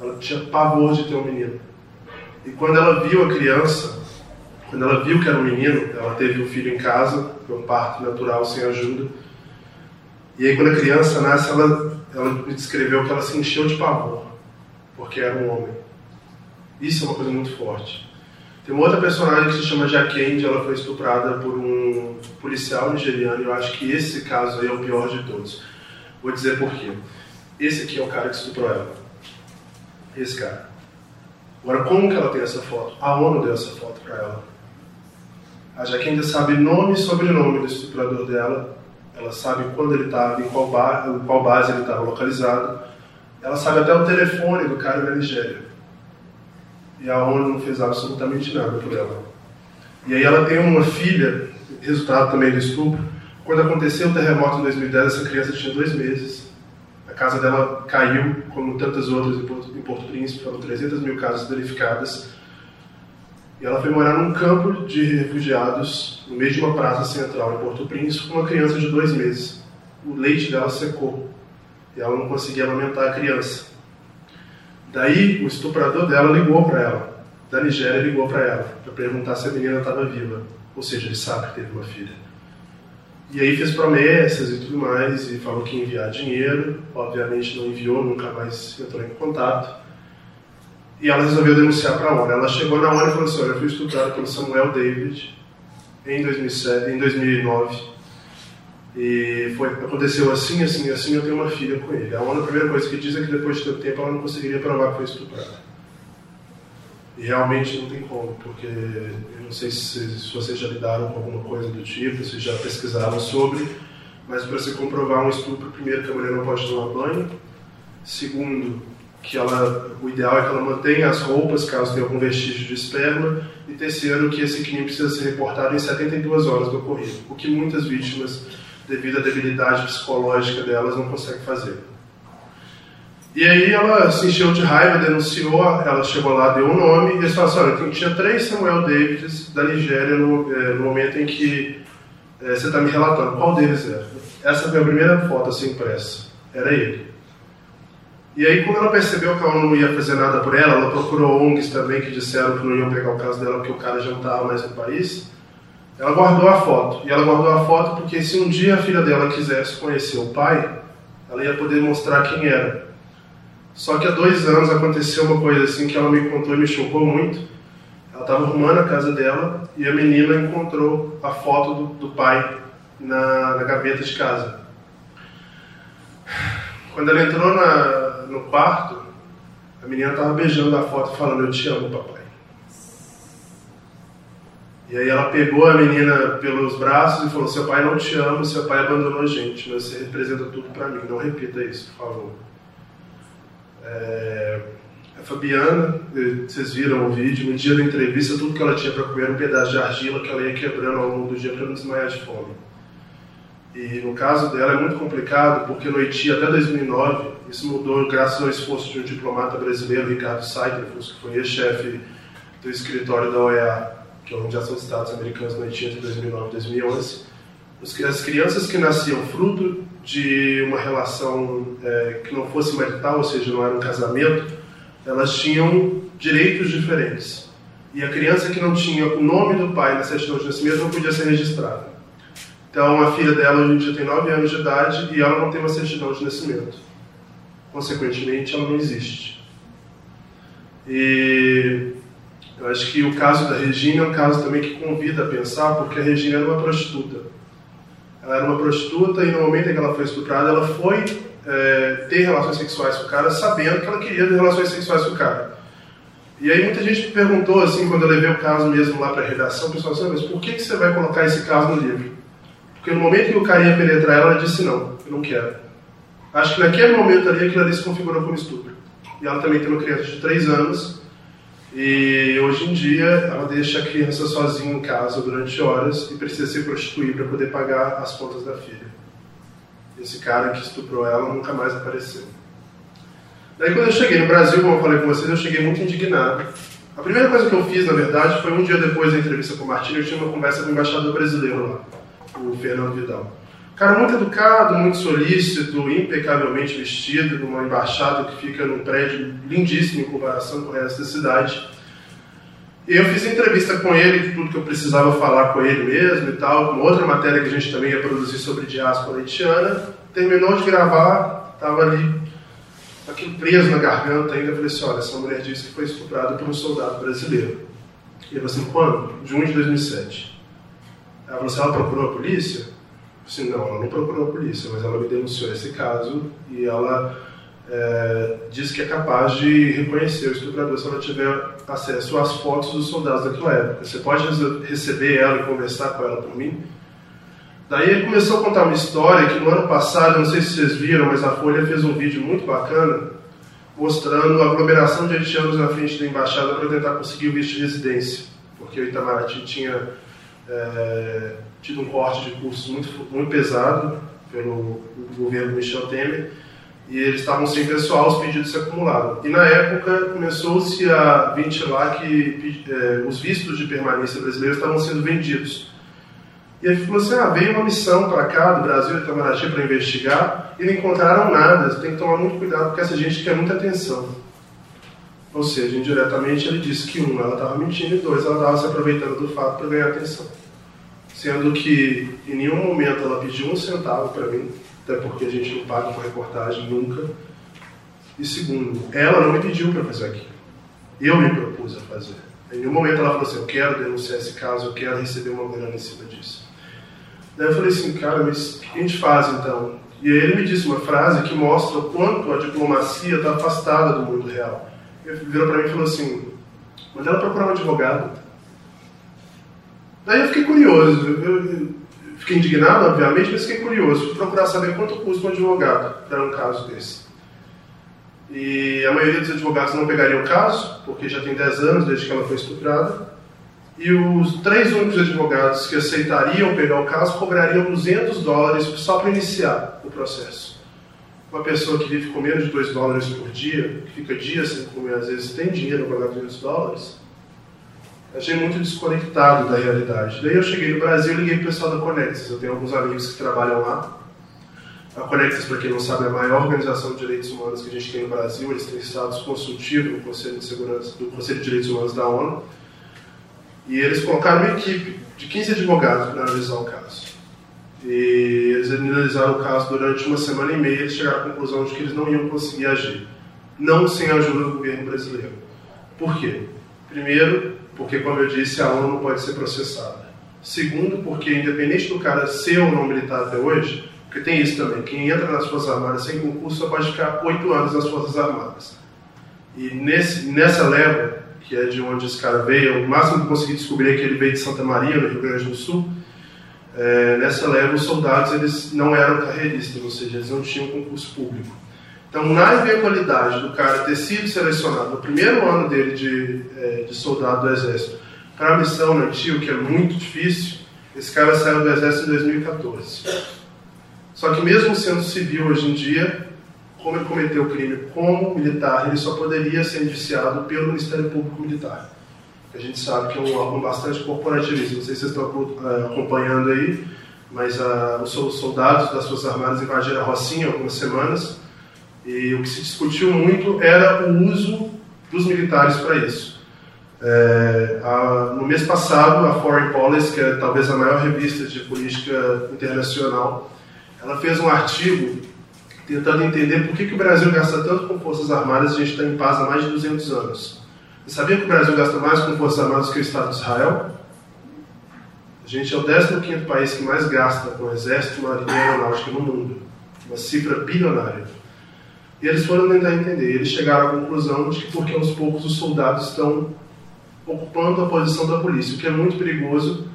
Ela tinha pavor de ter um menino. E quando ela viu a criança, quando ela viu que era um menino, ela teve um filho em casa, foi um parto natural sem ajuda. E aí, quando a criança nasce, ela, ela me descreveu que ela se encheu de pavor, porque era um homem. Isso é uma coisa muito forte. Tem uma outra personagem que se chama Jacqueline, ela foi estuprada por um policial nigeriano, e eu acho que esse caso aí é o pior de todos. Vou dizer por quê. Esse aqui é o cara que estuprou ela. Esse cara. Agora, como que ela tem essa foto? A ONU deu essa foto para ela. A Jaque ainda sabe nome e sobrenome do estuprador dela. Ela sabe quando ele estava, em qual, ba em qual base ele estava localizado. Ela sabe até o telefone do cara da Nigéria. E a ONU não fez absolutamente nada por ela. E aí ela tem uma filha, resultado também do estupro. Quando aconteceu o terremoto em 2010, essa criança tinha dois meses. A casa dela caiu, como tantas outras em Porto, em Porto Príncipe, foram 300 mil casas danificadas. E ela foi morar num campo de refugiados, no meio de uma praça central em Porto Príncipe, com uma criança de dois meses. O leite dela secou e ela não conseguia amamentar a criança. Daí, o estuprador dela ligou para ela, da Nigéria ligou para ela, para perguntar se a menina estava viva. Ou seja, ele sabe que teve uma filha. E aí fez promessas e tudo mais, e falou que ia enviar dinheiro. Obviamente não enviou, nunca mais entrou em contato. E ela resolveu denunciar para a ONU. Ela chegou na ONU e falou assim: Olha, eu fui estuprada pelo Samuel David em, 2007, em 2009. E foi, aconteceu assim, assim, assim, eu tenho uma filha com ele. A ONU, a primeira coisa que diz é que depois de tanto tempo ela não conseguiria provar que foi estuprada. E realmente não tem como, porque eu não sei se, se vocês já lidaram com alguma coisa do tipo, se já pesquisaram sobre, mas para se comprovar um estupro, primeiro que a mulher não pode tomar banho, segundo que ela, o ideal é que ela mantenha as roupas caso tenha algum vestígio de esperma, e terceiro que esse crime precisa ser reportado em 72 horas do ocorrido, o que muitas vítimas, devido à debilidade psicológica delas, não conseguem fazer. E aí ela se encheu de raiva, denunciou, ela chegou lá, deu um nome, e eles falaram assim, olha, tinha três Samuel Davids da Nigéria no, é, no momento em que é, você está me relatando. Qual deles era? Essa foi a primeira foto assim impressa. Era ele. E aí, quando ela percebeu que ela não ia fazer nada por ela, ela procurou ONGs também que disseram que não iam pegar o caso dela porque o cara já não estava mais no país. Ela guardou a foto. E ela guardou a foto porque se um dia a filha dela quisesse conhecer o pai, ela ia poder mostrar quem era. Só que há dois anos aconteceu uma coisa assim que ela me contou e me chocou muito. Ela estava arrumando a casa dela e a menina encontrou a foto do, do pai na, na, gaveta de casa. Quando ela entrou na, no quarto, A menina estava beijando a foto falando, eu te amo, papai. E aí ela pegou a menina pelos braços e falou, seu pai não te ama, seu pai abandonou a gente, você representa tudo para mim, não repita isso, por favor. É... A Fabiana, vocês viram o vídeo, no dia da entrevista, tudo que ela tinha para comer era um pedaço de argila que ela ia quebrando ao longo do dia para não desmaiar de fome. E no caso dela é muito complicado, porque no Haiti, até 2009, isso mudou graças ao esforço de um diplomata brasileiro, Ricardo Seidrefus, que foi ex-chefe do escritório da OEA, que é a Organização dos Estados Americanos no Haiti entre 2009 e 2011. As crianças que nasciam fruto de uma relação é, que não fosse marital, ou seja, não era um casamento, elas tinham direitos diferentes. E a criança que não tinha o nome do pai na certidão de nascimento não podia ser registrada. Então, a filha dela hoje em dia tem 9 anos de idade e ela não tem uma certidão de nascimento. Consequentemente, ela não existe. E eu acho que o caso da Regina é um caso também que convida a pensar, porque a Regina era uma prostituta. Ela era uma prostituta e no momento em que ela foi estuprada, ela foi é, ter relações sexuais com o cara sabendo que ela queria ter relações sexuais com o cara. E aí muita gente me perguntou, assim, quando eu levei o caso mesmo lá para a redação, o pessoal disse, mas por que, que você vai colocar esse caso no livro? Porque no momento que o cara ia penetrar ela, ela disse não, eu não quero. Acho que naquele momento ali aquilo ali se configurou como estupro. E ela também tem uma criança de 3 anos, e hoje em dia ela deixa a criança sozinha em casa durante horas e precisa se prostituir para poder pagar as contas da filha. Esse cara que estuprou ela nunca mais apareceu. Daí quando eu cheguei no Brasil, como eu falei com vocês, eu cheguei muito indignado. A primeira coisa que eu fiz, na verdade, foi um dia depois da entrevista com o Martinho, eu tinha uma conversa com o embaixador brasileiro lá o Fernando Vidal. Cara muito educado, muito solícito, impecavelmente vestido, numa embaixada que fica num prédio lindíssimo em comparação com da cidade. Eu fiz entrevista com ele, tudo que eu precisava falar com ele mesmo e tal, uma outra matéria que a gente também ia produzir sobre diáspora haitiana. Terminou de gravar, estava ali, aquilo preso na garganta ainda. Falei assim: olha, essa mulher disse que foi estuprada por um soldado brasileiro. E ele assim: quando? Junho de 2007. Ela falou assim, ela procurou a polícia? Eu disse, não, ela não procurou a polícia, mas ela me denunciou esse caso e ela é, disse que é capaz de reconhecer o estuprador se ela tiver acesso às fotos dos soldados daquela época. Você pode receber ela e conversar com ela por mim? Daí ele começou a contar uma história que no ano passado, não sei se vocês viram, mas a Folha fez um vídeo muito bacana mostrando a aglomeração de haitianos na frente da embaixada para tentar conseguir o visto de residência, porque o Itamaraty tinha é, tido um corte de custos muito, muito pesado pelo governo Michel Temer e eles estavam sem pessoal, os pedidos se acumularam. E na época começou-se a ventilar que é, os vistos de permanência brasileiros estavam sendo vendidos. E aí falou assim: ah, veio uma missão para cá do Brasil Itamaraty para investigar e não encontraram nada. Tem que tomar muito cuidado porque essa gente quer muita atenção. Ou seja, indiretamente ele disse que, um, ela estava mentindo e dois, ela estava se aproveitando do fato para ganhar atenção. Sendo que em nenhum momento ela pediu um centavo para mim, até porque a gente não paga por reportagem nunca. E segundo, ela não me pediu para fazer aquilo. Eu me propus a fazer. Em nenhum momento ela falou assim: Eu quero denunciar esse caso, eu quero receber uma grana em cima disso. Daí eu falei assim: Cara, mas o que a gente faz então? E aí ele me disse uma frase que mostra o quanto a diplomacia está afastada do mundo real. Ele virou para mim e falou assim: manda ela procurar um advogado. Daí eu fiquei curioso, eu, fiquei indignado, obviamente, mas fiquei curioso, fui procurar saber quanto custa um advogado para um caso desse. E a maioria dos advogados não pegaria o caso, porque já tem 10 anos desde que ela foi estuprada. E os três únicos advogados que aceitariam pegar o caso cobrariam 200 dólares só para iniciar o processo uma pessoa que vive com menos de 2 dólares por dia, que fica dias sem comer, às vezes tem dinheiro para pagar 200 dólares, achei muito desconectado da realidade. Daí eu cheguei no Brasil e liguei para o pessoal da Conexis. Eu tenho alguns amigos que trabalham lá. A Conexis, para quem não sabe, é a maior organização de direitos humanos que a gente tem no Brasil. Eles têm status consultivo no Conselho de Segurança, do Conselho de Direitos Humanos da ONU. E eles colocaram uma equipe de 15 advogados para analisar o caso. E eles analisaram o caso durante uma semana e meia e chegaram à conclusão de que eles não iam conseguir agir, não sem a ajuda do governo brasileiro. Por quê? Primeiro, porque, como eu disse, a ONU pode ser processada. Segundo, porque, independente do cara ser ou não militar até hoje, porque tem isso também, quem entra nas Forças Armadas sem concurso só pode ficar oito anos nas Forças Armadas. E nesse, nessa leva, que é de onde esse cara veio, o máximo que consegui descobrir é que ele veio de Santa Maria, no Rio Grande do Sul. É, nessa leva, os soldados eles não eram carreiristas, ou seja, eles não tinham concurso público. Então, na eventualidade do cara ter sido selecionado no primeiro ano dele de, é, de soldado do Exército para a missão no Tio, que é muito difícil, esse cara saiu do Exército em 2014. Só que, mesmo sendo civil hoje em dia, como ele cometeu o crime como militar, ele só poderia ser indiciado pelo Ministério Público Militar. A gente sabe que é um órgão bastante corporativista. Não sei se vocês estão é, acompanhando aí, mas uh, os soldados das Forças Armadas invadiram a Rocinha há algumas semanas e o que se discutiu muito era o uso dos militares para isso. É, a, no mês passado, a Foreign Policy, que é talvez a maior revista de política internacional, ela fez um artigo tentando entender por que, que o Brasil gasta tanto com forças armadas e a gente está em paz há mais de 200 anos. Você sabia que o Brasil gasta mais com forças armadas que o Estado de Israel? A gente é o 15º país que mais gasta com exército, marinha e aeronáutica no mundo. Uma cifra bilionária. E eles foram tentar entender. Eles chegaram à conclusão de que porque aos poucos os soldados estão ocupando a posição da polícia, o que é muito perigoso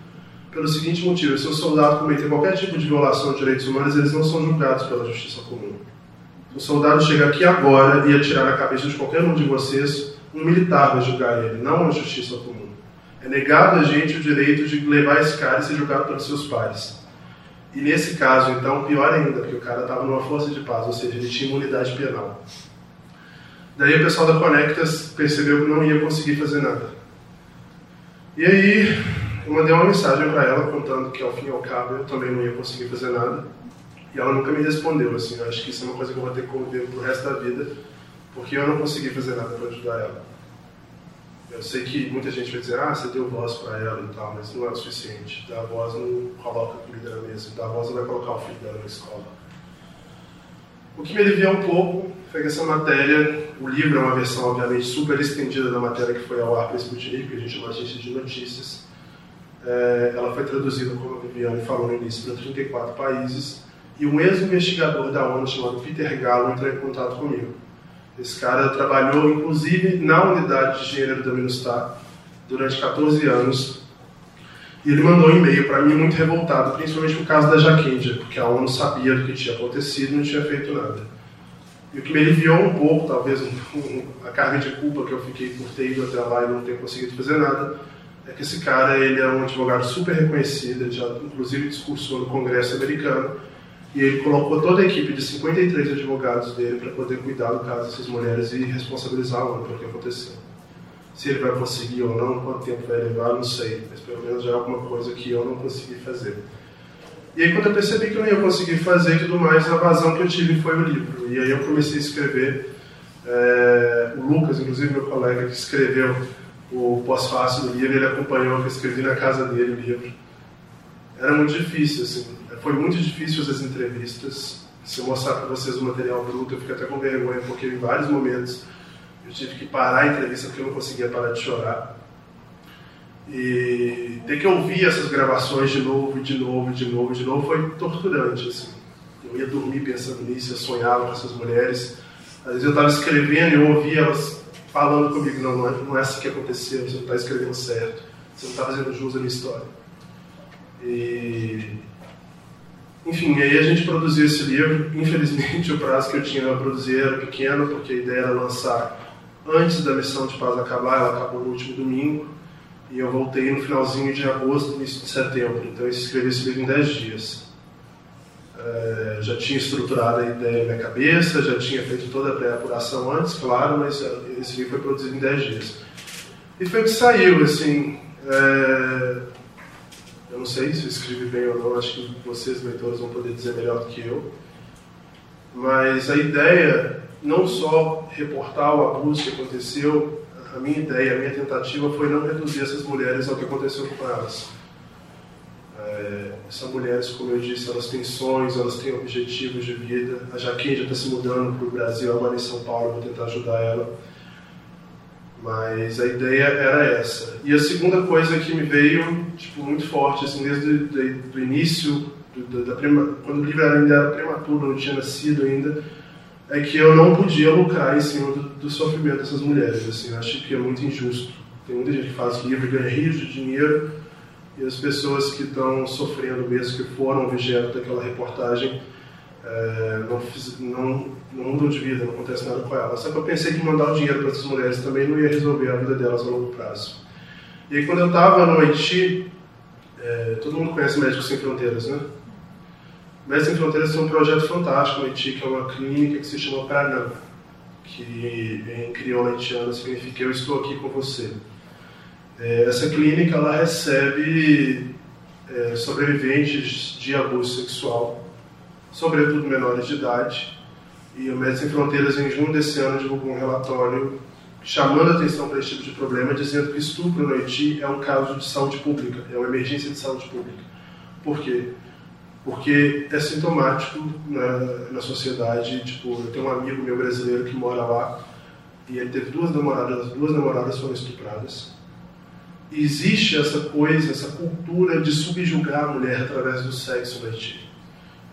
pelo seguinte motivo: se o soldado cometer qualquer tipo de violação de direitos humanos, eles não são julgados pela justiça comum. Se o soldado chega aqui agora e atirar na cabeça de qualquer um de vocês, um militar vai julgar ele, não a justiça comum. É negado a gente o direito de levar esse cara e ser julgado pelos seus pais. E nesse caso, então, pior ainda, porque o cara estava numa força de paz, ou seja, ele tinha imunidade penal. Daí o pessoal da Conectas percebeu que não ia conseguir fazer nada. E aí eu mandei uma mensagem para ela contando que ao fim e ao cabo eu também não ia conseguir fazer nada. E ela nunca me respondeu, assim, eu acho que isso é uma coisa que eu vou ter que conviver pro resto da vida, porque eu não consegui fazer nada para ajudar ela. Eu sei que muita gente vai dizer, ah, você deu voz para ela e tal, mas não é o suficiente. Dar voz não coloca comida na mesa, dar voz não vai colocar o filho dela na escola. O que me aliviou um pouco foi que essa matéria, o livro é uma versão, obviamente, super estendida da matéria que foi ao ar para Sputnik, que a gente chama agência de notícias. É, ela foi traduzida, como a Viviane falou no início, para 34 países. E um ex-investigador da ONU chamado Peter Gallo entrou em contato comigo. Esse cara trabalhou, inclusive, na unidade de gênero da Minustar durante 14 anos. E ele mandou um e-mail para mim muito revoltado, principalmente por causa da Jaquendia, porque a ONU sabia do que tinha acontecido e não tinha feito nada. E o que me aliviou um pouco, talvez um, a carga de culpa que eu fiquei por ter ido até lá e não ter conseguido fazer nada, é que esse cara ele é um advogado super reconhecido, ele já inclusive discursou no Congresso americano, e ele colocou toda a equipe de 53 advogados dele para poder cuidar do caso dessas mulheres e responsabilizar o pelo que aconteceu. Se ele vai conseguir ou não, quanto tempo vai levar, não sei, mas pelo menos já é alguma coisa que eu não consegui fazer. E aí, quando eu percebi que eu não ia conseguir fazer e tudo mais, a vazão que eu tive foi o livro. E aí eu comecei a escrever. É, o Lucas, inclusive meu colega que escreveu o pós-fácil do livro, ele acompanhou, eu escrevi na casa dele o livro. Era muito difícil, assim foi muito difícil as entrevistas. Se eu mostrar para vocês o material bruto, eu fico até com vergonha, porque em vários momentos eu tive que parar a entrevista porque eu não conseguia parar de chorar. E ter que ouvir essas gravações de novo, de novo, de novo, de novo, foi torturante. Assim. Eu ia dormir pensando nisso, eu sonhava com essas mulheres. Às vezes eu estava escrevendo e eu ouvia elas falando comigo: não, não é, não é assim que aconteceu, você não está escrevendo certo, você não está fazendo jus à minha história. E enfim, aí a gente produziu esse livro. Infelizmente, [LAUGHS] o prazo que eu tinha para produzir era pequeno, porque a ideia era lançar antes da missão de paz acabar. Ela acabou no último domingo. E eu voltei no finalzinho de agosto, início de setembro. Então, eu escrevi esse livro em 10 dias. É, já tinha estruturado a ideia na minha cabeça, já tinha feito toda a pré-apuração antes, claro, mas esse livro foi produzido em 10 dias. E foi que saiu, assim. É, eu não sei se eu escrevi bem ou não, acho que vocês, leitores, vão poder dizer melhor do que eu. Mas a ideia, não só reportar o abuso que aconteceu, a minha ideia, a minha tentativa foi não reduzir essas mulheres ao que aconteceu com elas. É, essas mulheres, como eu disse, elas têm sonhos, elas têm objetivos de vida. A Jaquim já está se mudando para o Brasil, agora em São Paulo, vou tentar ajudar ela. Mas a ideia era essa. E a segunda coisa que me veio tipo, muito forte, assim, desde o início, do, da, da prima, quando o livro ainda era prematuro, não tinha nascido ainda, é que eu não podia lucrar em cima do, do sofrimento dessas mulheres. Assim, acho que é muito injusto. Tem muita gente que faz livro e ganha rios de dinheiro, e as pessoas que estão sofrendo mesmo, que foram objeto daquela reportagem, é, não, fiz, não, não de vida, não acontece nada com elas. Só que eu pensei que mandar o dinheiro para essas mulheres também não ia resolver a vida delas a longo prazo. E aí, quando eu estava no Haiti, é, todo mundo conhece Médicos Sem Fronteiras, né? Médicos Sem Fronteiras tem um projeto fantástico no Haiti, que é uma clínica que se chama Pranam, que em crioulo haitiano significa Eu Estou Aqui Com Você. É, essa clínica ela recebe é, sobreviventes de abuso sexual, sobretudo menores de idade, e o Médicos Sem Fronteiras, em junho desse ano, divulgou um relatório chamando a atenção para esse tipo de problema, dizendo que estupro no Haiti é um caso de saúde pública, é uma emergência de saúde pública. Por quê? Porque é sintomático na, na sociedade. Tipo, eu tenho um amigo meu brasileiro que mora lá e ele teve duas namoradas, as duas namoradas foram estupradas. E existe essa coisa, essa cultura de subjugar a mulher através do sexo no Haiti.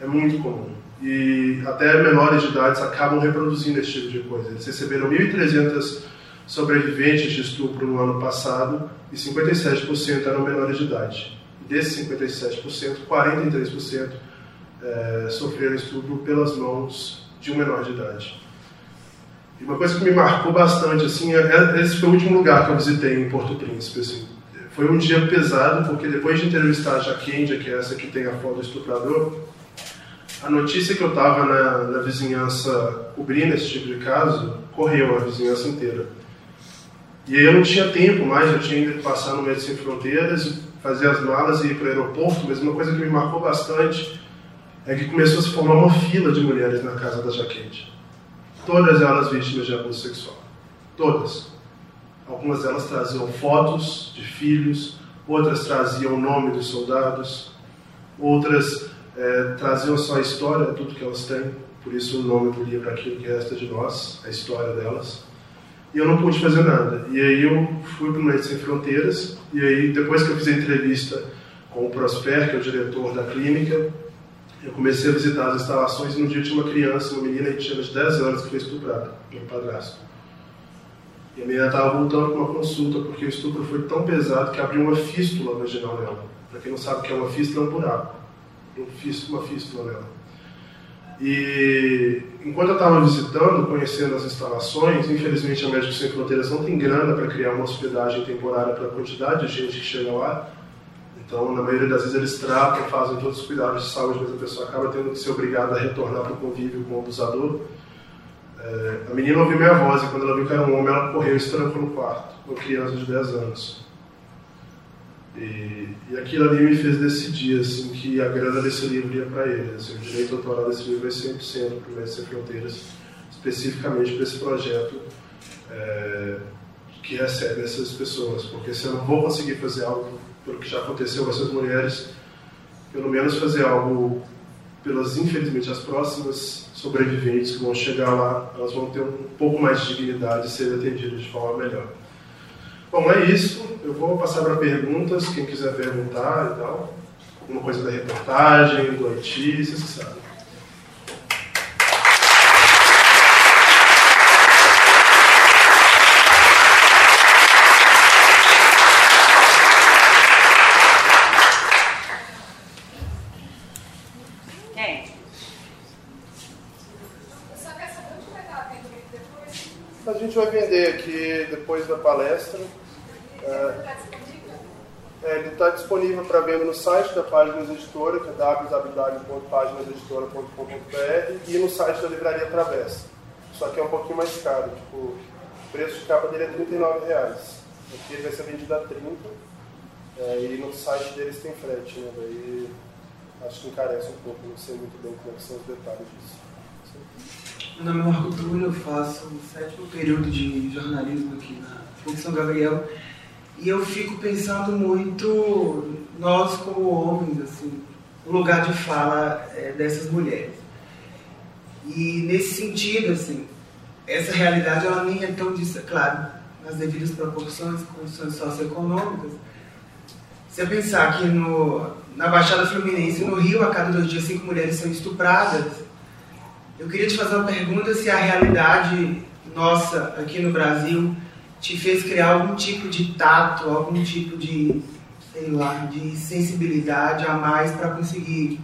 É muito comum. E até menores de idade acabam reproduzindo esse tipo de coisa. Eles receberam 1.300 sobreviventes de estupro no ano passado e 57% eram menores de idade. Desses 57%, 43% é, sofreram estupro pelas mãos de um menor de idade. E uma coisa que me marcou bastante, assim, é, é, esse foi o último lugar que eu visitei em Porto Príncipe, assim. Foi um dia pesado, porque depois de entrevistar a Jaquendia, que é essa que tem a foto do estuprador, a notícia que eu estava na, na vizinhança cobrindo esse tipo de caso correu a vizinhança inteira. E aí eu não tinha tempo mais, eu tinha que passar no Médicos Sem Fronteiras, fazer as malas e ir para o aeroporto, mas uma coisa que me marcou bastante é que começou a se formar uma fila de mulheres na casa da Jaquete. Todas elas vítimas de abuso sexual. Todas. Algumas delas traziam fotos de filhos, outras traziam o nome dos soldados, outras é, só a história, tudo que elas têm. Por isso o nome do livro Aquilo que Resta de Nós, a história delas e eu não pude fazer nada. E aí eu fui para o Médicos Sem Fronteiras, e aí depois que eu fiz a entrevista com o Prosper, que é o diretor da clínica, eu comecei a visitar as instalações e um dia tinha uma criança, uma menina tinha 10 anos que foi estuprada pelo padrasto. E a menina estava voltando para uma consulta porque o estupro foi tão pesado que abriu uma fístula vaginal nela. Para quem não sabe o que é uma fístula, é um buraco. Um fístula, uma fístula nela. E enquanto eu estava visitando, conhecendo as instalações, infelizmente a Médicos Sem Fronteiras não tem grana para criar uma hospedagem temporária para a quantidade de gente que chega lá. Então, na maioria das vezes, eles tratam, fazem todos os cuidados de saúde, mas a pessoa acaba tendo que ser obrigada a retornar para o convívio com o abusador. É, a menina ouviu minha voz e quando ela viu que era um homem, ela correu e trancou no quarto, uma criança de 10 anos. E, e aquilo ali me fez decidir assim, que a grana desse livro ia para ele. Assim, o direito autoral desse livro é 100% para o Sem Fronteiras, especificamente para esse projeto é, que recebe essas pessoas. Porque se eu não vou conseguir fazer algo pelo que já aconteceu com essas mulheres, pelo menos fazer algo pelas, infelizmente, as próximas sobreviventes que vão chegar lá, elas vão ter um pouco mais de dignidade e ser atendidas de forma melhor. Bom, é isso. Eu vou passar para perguntas, quem quiser perguntar e tal. Alguma coisa da reportagem, do Haiti, vocês sabem. A gente vai vender aqui depois da palestra. É, ele está disponível para venda no site da Páginas Editora, que é www.paginaseditora.com.br e no site da Livraria Travessa. Só que é um pouquinho mais caro, tipo, o preço de capa dele é R$ reais. Aqui ele vai ser vendido a 30 é, e no site deles tem frete, né? Daí acho que encarece um pouco, não sei muito bem como é são os detalhes disso. Meu nome é Marco Túlio, eu faço o sétimo período de jornalismo aqui na São Gabriel e eu fico pensando muito, nós como homens, assim, o lugar de fala é, dessas mulheres. E nesse sentido, assim, essa realidade ela nem é tão dista, claro, nas devidas proporções, condições socioeconômicas. Se eu pensar que no, na Baixada Fluminense, no Rio, a cada dois dias, cinco mulheres são estupradas, eu queria te fazer uma pergunta se a realidade nossa aqui no Brasil te fez criar algum tipo de tato, algum tipo de, sei lá, de sensibilidade a mais para conseguir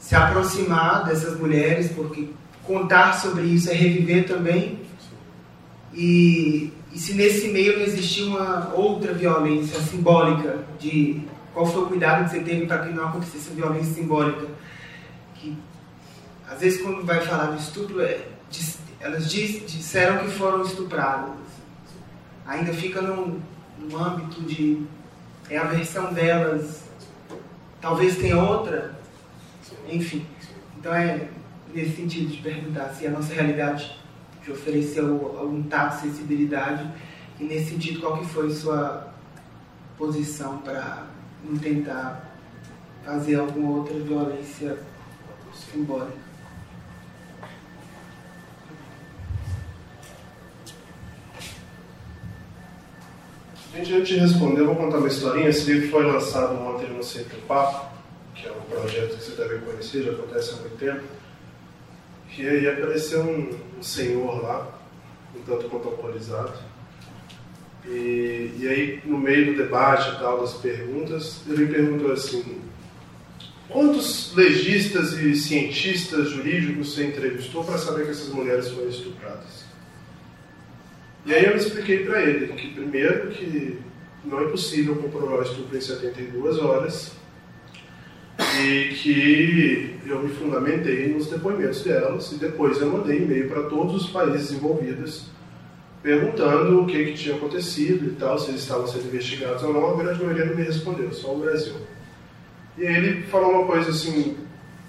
se aproximar dessas mulheres, porque contar sobre isso é reviver também. E, e se nesse meio não existia uma outra violência simbólica de qual foi o cuidado que você teve para que não acontecesse violência simbólica? Que às vezes quando vai falar do estupro, é, elas diz, disseram que foram estupradas. Ainda fica num, num âmbito de é a versão delas, talvez tenha outra, enfim. Então é nesse sentido de perguntar se a nossa realidade te ofereceu algum tato, sensibilidade, e nesse sentido qual que foi sua posição para não tentar fazer alguma outra violência simbólica. Gente, antes de responder, eu vou contar uma historinha. Esse livro foi lançado ontem no Centro Papo, que é um projeto que você deve conhecer, já acontece há muito tempo. E aí apareceu um, um senhor lá, um tanto quanto alcoolizado. E, e aí, no meio do debate e tal, das perguntas, ele me perguntou assim: quantos legistas e cientistas jurídicos você entrevistou para saber que essas mulheres foram estupradas? E aí eu expliquei para ele que, primeiro, que não é possível comprovar estupro em 72 horas e que eu me fundamentei nos depoimentos delas e depois eu mandei e-mail para todos os países envolvidos perguntando o que, que tinha acontecido e tal, se eles estavam sendo investigados ou não. A grande maioria não me respondeu, só o Brasil. E ele falou uma coisa assim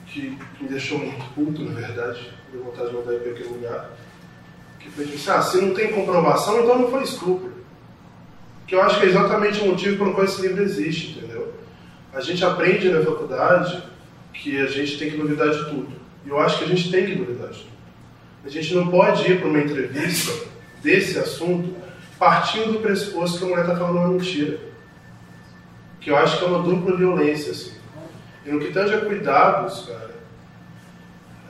que me deixou muito puto, na verdade, deu vontade de mandar ir para aquele lugar que foi assim, ah, se não tem comprovação, então não foi estupro. Que eu acho que é exatamente o motivo pelo qual esse livro existe, entendeu? A gente aprende na faculdade que a gente tem que duvidar de tudo. E eu acho que a gente tem que duvidar de tudo. A gente não pode ir para uma entrevista desse assunto partindo do pressuposto que a mulher está falando uma mentira. Que eu acho que é uma dupla violência, assim. E no que tange a cuidados, cara,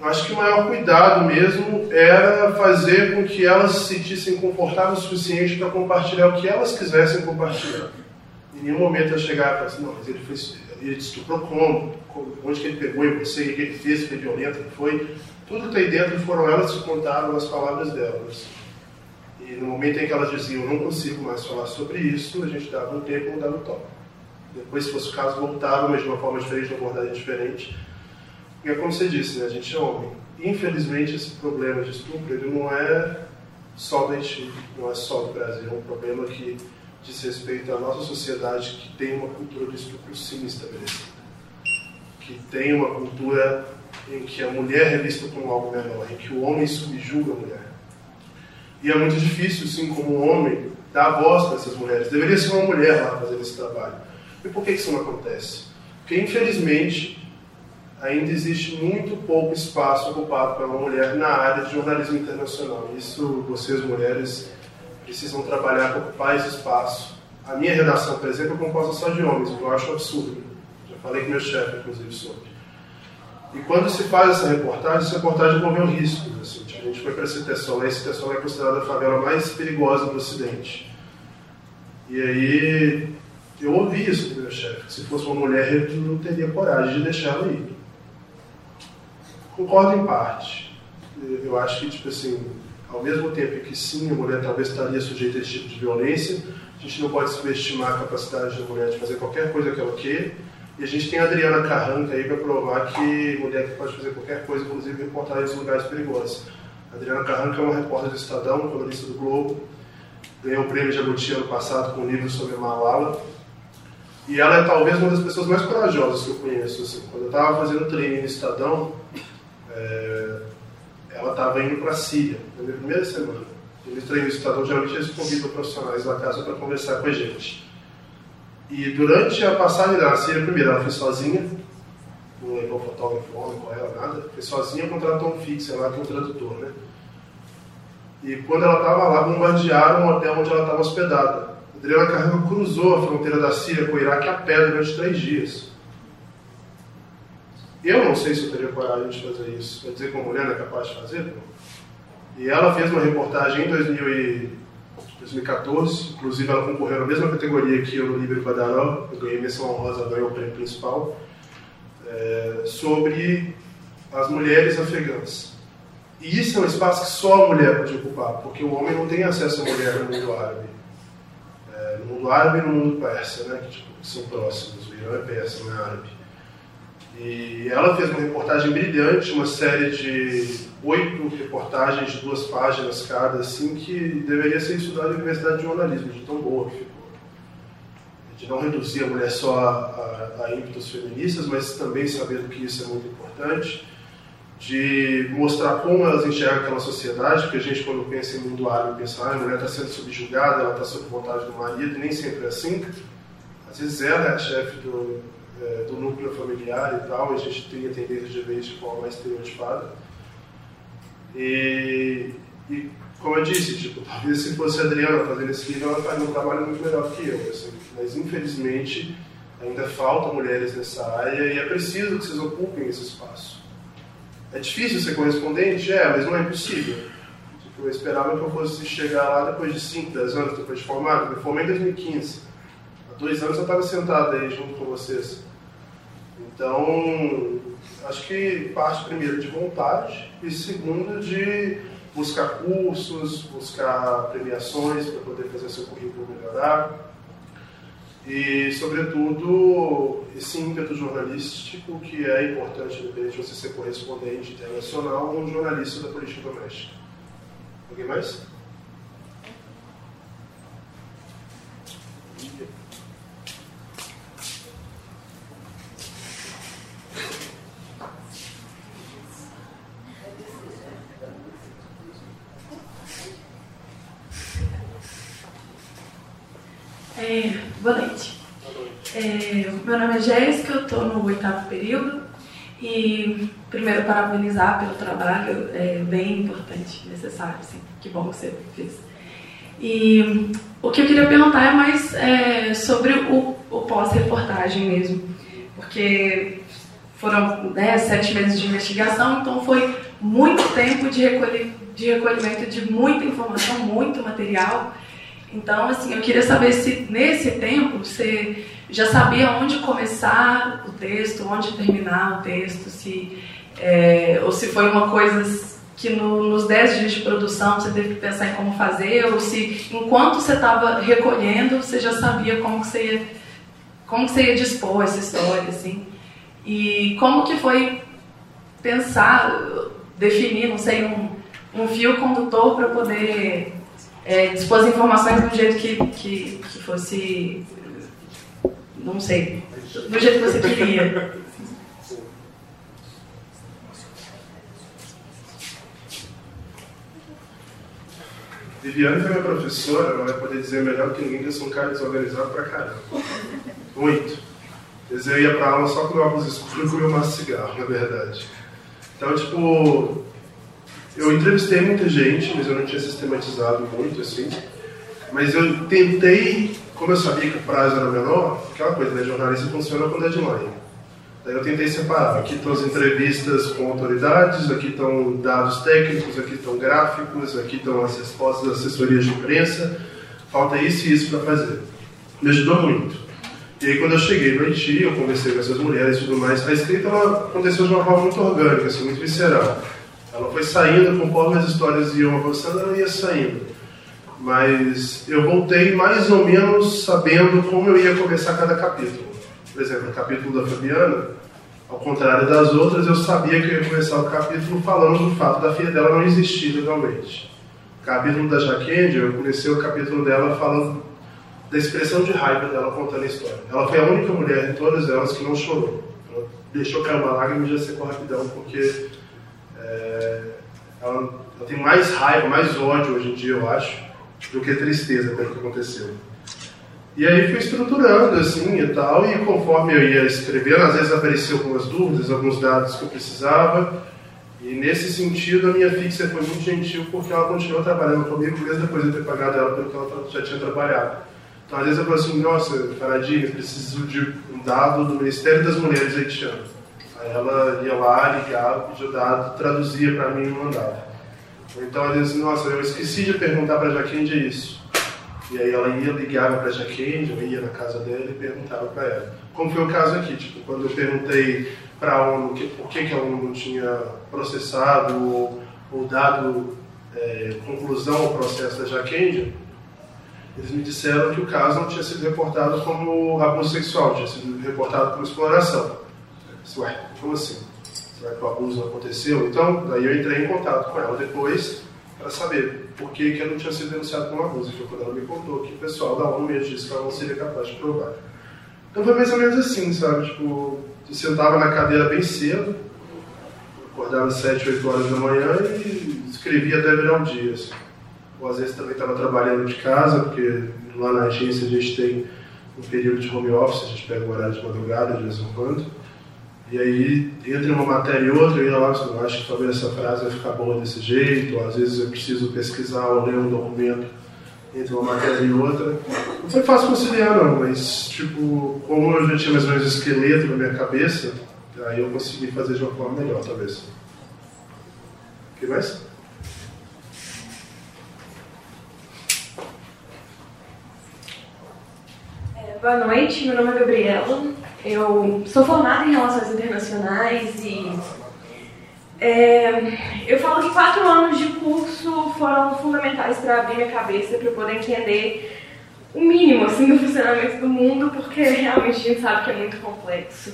acho que o maior cuidado mesmo era fazer com que elas se sentissem confortáveis o suficiente para compartilhar o que elas quisessem compartilhar. Em nenhum momento eu chegar e falar assim, não, mas ele, foi, ele estuprou como? Onde que ele pegou em você? O que ele fez? Foi violento? Foi? Tudo que está aí dentro foram elas que contaram as palavras delas. E no momento em que elas diziam, eu não consigo mais falar sobre isso, a gente dava um tempo mudava o toque. Depois, se fosse o caso, voltava, mas de uma forma diferente, de uma abordagem diferente porque, como você disse, né, a gente é homem. Infelizmente, esse problema de estupro ele não é só do Haiti, não é só do Brasil. É um problema que diz respeito à nossa sociedade que tem uma cultura de estupro sim estabelecida. Que tem uma cultura em que a mulher é vista como algo menor, em que o homem subjuga a mulher. E é muito difícil, sim, como homem, dar voz para essas mulheres. Deveria ser uma mulher lá fazendo esse trabalho. E por que isso não acontece? Porque, infelizmente, ainda existe muito pouco espaço ocupado pela mulher na área de jornalismo internacional. Isso vocês, mulheres, precisam trabalhar para ocupar esse espaço. A minha redação, por exemplo, é composta só de homens, o que eu acho absurdo. Já falei com meu chefe, inclusive, sobre. E quando se faz essa reportagem, essa reportagem envolveu riscos. Assim. A gente foi para a Citessola, e a Citessola é considerada a favela mais perigosa do Ocidente. E aí eu ouvi isso do meu chefe, se fosse uma mulher eu não teria coragem de deixá-la ir. Concordo em parte. Eu acho que, tipo assim, ao mesmo tempo que sim, a mulher talvez estaria sujeita a esse tipo de violência, a gente não pode subestimar a capacidade da mulher de fazer qualquer coisa que ela queira. E a gente tem a Adriana Carranca aí para provar que mulher pode fazer qualquer coisa, inclusive reportar em lugares perigosos. A Adriana Carranca é uma repórter do Estadão, colunista do Globo, ganhou o prêmio Jabuti ano passado com um livro sobre Malala. E ela é talvez uma das pessoas mais corajosas que eu conheço. Assim. Quando eu estava fazendo treino no Estadão, é, ela estava indo para a Síria, na minha primeira semana. Eles treinam estadão, geralmente eles convidam profissionais da casa para conversar com a gente. E durante a passagem da Síria, primeiro, ela foi sozinha, não levou fotógrafo homem com ela, nada, foi sozinha, contratou um fixo que é um tradutor, né? E quando ela estava lá, bombardearam o hotel onde ela estava hospedada. Adriana Carrego cruzou a fronteira da Síria com o Iraque a pé durante três dias. Eu não sei se eu teria coragem de fazer isso. Quer dizer que uma mulher é capaz de fazer? Não. E ela fez uma reportagem em 2014, inclusive ela concorreu na mesma categoria que eu no Livre Badaró, eu ganhei menção honrosa, ganhei o prêmio principal, é, sobre as mulheres afegãs. E isso é um espaço que só a mulher pode ocupar, porque o homem não tem acesso à mulher no mundo árabe. É, no mundo árabe e no mundo persa, né, que, tipo, são próximos, o Irã é persa, não é árabe. E ela fez uma reportagem brilhante, uma série de oito reportagens de duas páginas cada, assim, que deveria ser estudada na Universidade de Jornalismo, de tão boa que ficou. De não reduzir a mulher só a, a, a ímpetos feministas, mas também saber que isso é muito importante. De mostrar como elas enxergam aquela sociedade, porque a gente, quando pensa em mundo árabe, pensa ah, a mulher está sendo subjugada, ela está sob vontade do marido, nem sempre é assim. Às vezes ela é a chefe do, é, do núcleo familiar e tal, a gente tem a tendência de ver isso de forma mais estereotipada. E, e, como eu disse, tipo, talvez se fosse a Adriana fazendo esse livro, ela faria um trabalho muito melhor que eu. Assim, mas infelizmente ainda faltam mulheres nessa área e é preciso que vocês ocupem esse espaço. É difícil ser correspondente? É, mas não é impossível. Tipo, eu esperava que eu fosse chegar lá depois de 5, 10 anos, depois de formado. Eu me formei em 2015. Há dois anos eu estava sentado aí junto com vocês. Então, acho que parte primeiro de vontade e segundo de buscar cursos, buscar premiações para poder fazer seu currículo melhorar e, sobretudo, esse ímpeto jornalístico que é importante, independente de você ser correspondente internacional ou um jornalista da política doméstica. Alguém mais? É, boa noite. É, meu nome é Jéssica, eu estou no oitavo período e primeiro parabenizar pelo trabalho, é bem importante, necessário, sim. Que bom que você fez. E o que eu queria perguntar é mais é, sobre o, o pós-reportagem mesmo, porque foram né, sete meses de investigação, então foi muito tempo de, recolhi, de recolhimento de muita informação, muito material. Então, assim, eu queria saber se nesse tempo você já sabia onde começar o texto, onde terminar o texto, se, é, ou se foi uma coisa que no, nos 10 dias de produção você teve que pensar em como fazer, ou se enquanto você estava recolhendo você já sabia como que você ia, como que você ia dispor essa história, assim. E como que foi pensar, definir, não sei, um, um fio condutor para poder é, dispor as informações um jeito que, que, que fosse, não sei, do jeito que você queria. Viviane foi minha professora, ela vai poder dizer melhor que ninguém que eu sou um cara desorganizado pra caramba. Muito. Dizer, eu ia pra aula só com óculos escuros e comer um cigarro, na verdade. Então, tipo, eu entrevistei muita gente, mas eu não tinha sistematizado muito, assim. Mas eu tentei, como eu sabia que o prazo era menor, aquela coisa, né? Jornalista funciona com deadline. Daí eu tentei separar. Aqui estão as entrevistas com autoridades, aqui estão dados técnicos, aqui estão gráficos, aqui estão as respostas das assessorias de imprensa. Falta isso e isso para fazer. Me ajudou muito. E aí, quando eu cheguei no Haiti, eu conversei com essas mulheres e tudo mais. A escrita ela aconteceu de uma forma muito orgânica, assim, muito visceral. Ela foi saindo conforme as histórias iam avançando, ela ia saindo. Mas eu voltei mais ou menos sabendo como eu ia começar cada capítulo. Por exemplo, o capítulo da Fabiana, ao contrário das outras, eu sabia que eu ia começar o capítulo falando do fato da filha dela não existir legalmente. O capítulo da Jaquendi, eu comecei o capítulo dela falando da expressão de raiva dela contando a história. Ela foi a única mulher de todas elas que não chorou. Ela deixou cair uma lágrima e já secou rapidão, porque é, ela, ela, tem mais raiva, mais ódio hoje em dia, eu acho, do que tristeza pelo que aconteceu. E aí fui estruturando assim e tal, e conforme eu ia escrevendo, às vezes apareciam algumas dúvidas, alguns dados que eu precisava, e nesse sentido a minha fixa foi muito gentil porque ela continuou trabalhando comigo mesmo depois de ter pagado ela pelo que ela já tinha trabalhado. Então às vezes eu falo assim, nossa, Faradinha, preciso de um dado do Ministério das Mulheres haitiano. Aí ela ia lá, ligava, pedia dado, traduzia para mim e mandava. Então ela dizia assim, nossa, eu esqueci de perguntar para a Jaquinde isso. E aí ela ia, ligava para a Jaquinde, eu ia na casa dela e perguntava para ela. Como foi o caso aqui, tipo, quando eu perguntei para a ONU que, por que, que a ONU não tinha processado ou, ou dado é, conclusão ao processo da Jaquinde, eles me disseram que o caso não tinha sido reportado como abuso sexual, tinha sido reportado como exploração. Ué, como assim? Será que o abuso não aconteceu? Então, daí eu entrei em contato com ela depois para saber por que, que ela não tinha sido denunciada como abuso. Foi quando ela me contou que o pessoal da ONU mesmo disse que ela não seria capaz de provar. Então foi mais ou menos assim, sabe? Tipo, eu sentava na cadeira bem cedo, acordava às 7, 8 horas da manhã e escrevia até virar um dia. Assim. Ou às vezes também estava trabalhando de casa, porque lá na agência a gente tem um período de home office, a gente pega o horário de madrugada de vez em quando. E aí, entre uma matéria e outra, eu ia lá, eu acho que talvez essa frase vai ficar boa desse jeito, ou às vezes eu preciso pesquisar ou ler um documento entre uma matéria e outra. Não foi fácil conciliar, não, mas, tipo, como eu já tinha mais ou menos esqueleto na minha cabeça, aí eu consegui fazer de uma forma melhor, talvez. O que mais? É, boa noite, meu nome é Gabriela. Eu sou formada em Relações Internacionais e é, eu falo que quatro anos de curso foram fundamentais para abrir minha cabeça, para eu poder entender o mínimo assim, do funcionamento do mundo, porque realmente a gente sabe que é muito complexo.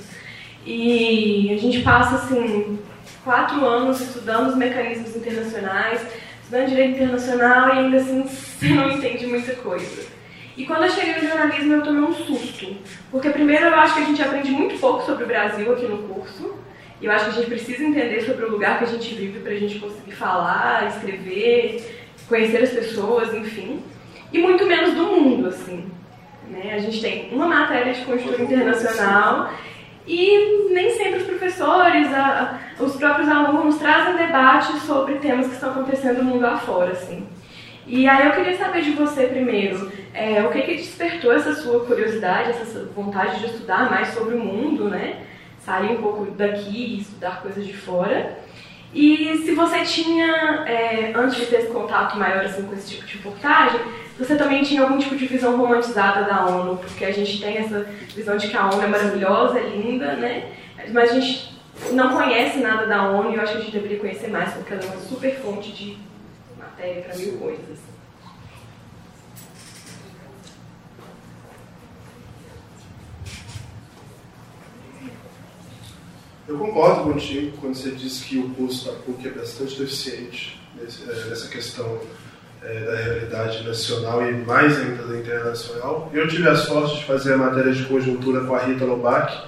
E a gente passa assim, quatro anos estudando os mecanismos internacionais, estudando direito internacional e ainda assim [LAUGHS] você não entende muita coisa. E quando eu cheguei no jornalismo, eu tomei um susto. Porque, primeiro, eu acho que a gente aprende muito pouco sobre o Brasil aqui no curso. E eu acho que a gente precisa entender sobre o lugar que a gente vive para a gente conseguir falar, escrever, conhecer as pessoas, enfim. E muito menos do mundo, assim. Né? A gente tem uma matéria de conjuntura internacional e nem sempre os professores, a, os próprios alunos trazem debates sobre temas que estão acontecendo no mundo afora, assim. E aí eu queria saber de você primeiro, é, o que, que despertou essa sua curiosidade, essa vontade de estudar mais sobre o mundo, né? Sair um pouco daqui e estudar coisas de fora. E se você tinha, é, antes de ter esse contato maior assim, com esse tipo de reportagem, você também tinha algum tipo de visão romantizada da ONU, porque a gente tem essa visão de que a ONU é maravilhosa, é linda, né? Mas a gente não conhece nada da ONU e eu acho que a gente deveria conhecer mais, porque ela é uma super fonte de matéria para mil coisas. Eu concordo contigo quando você diz que o curso da PUC é bastante deficiente é, nessa questão é, da realidade nacional e mais ainda da internacional. Eu tive a sorte de fazer a matéria de conjuntura com a Rita Lobac,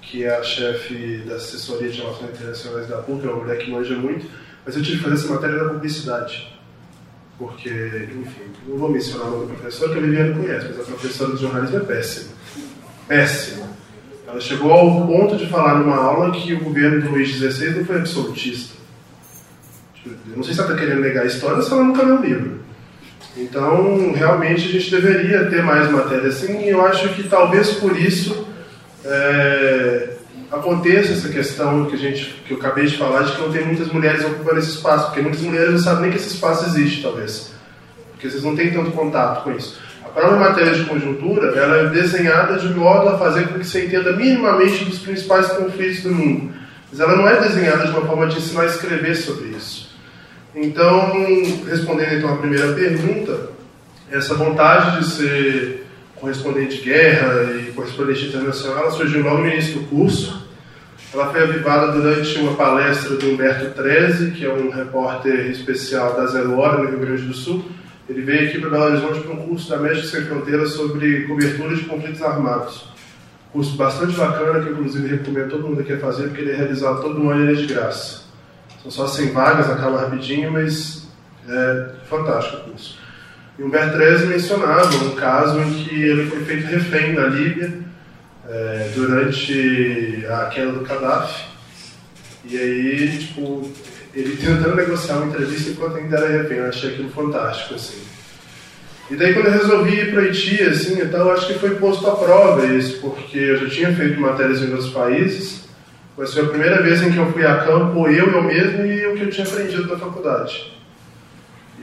que é a chefe da assessoria de relações internacionais da PUC, é uma mulher que manja muito, mas eu tive que fazer essa matéria da publicidade porque, enfim, não vou mencionar o nome do professor, que a Viviane conhece, mas a professora de jornalismo é péssima. Péssima. Ela chegou ao ponto de falar numa aula que o governo do Luiz XVI não foi absolutista. Tipo, eu não sei se ela está querendo negar a história ou se ela nunca leu o livro. Então, realmente, a gente deveria ter mais matéria assim, e eu acho que talvez por isso é, aconteça essa questão que, a gente, que eu acabei de falar, de que não tem muitas mulheres ocupando esse espaço, porque muitas mulheres não sabem nem que esse espaço existe, talvez. Porque vocês não têm tanto contato com isso. A própria matéria de conjuntura, ela é desenhada de modo a fazer com que você entenda minimamente dos principais conflitos do mundo. Mas ela não é desenhada de uma forma de ensinar a escrever sobre isso. Então, respondendo então à primeira pergunta, essa vontade de ser correspondente de guerra e correspondente internacional, ela surgiu logo no início do curso. Ela foi avivada durante uma palestra do Humberto Treze, que é um repórter especial da Zero Hora, no Rio Grande do Sul. Ele veio aqui para Belo Horizonte para um curso da México Sem Fronteiras sobre cobertura de conflitos armados. Curso bastante bacana, que inclusive recomendo todo mundo aqui a fazer, porque ele é realizado todo ano e é de graça. São só 100 vagas, acaba rapidinho, mas é fantástico o curso. E Humberto Treze mencionava um caso em que ele foi feito refém na Líbia é, durante a queda do Gaddafi. E aí, tipo, ele tentando negociar uma entrevista enquanto ainda era refém. Eu achei aquilo fantástico, assim. E daí quando eu resolvi ir para Haiti, assim, então, acho que foi posto à prova isso, porque eu já tinha feito matérias em outros países, Mas foi a primeira vez em que eu fui a campo, eu, eu mesmo e o que eu tinha aprendido na faculdade.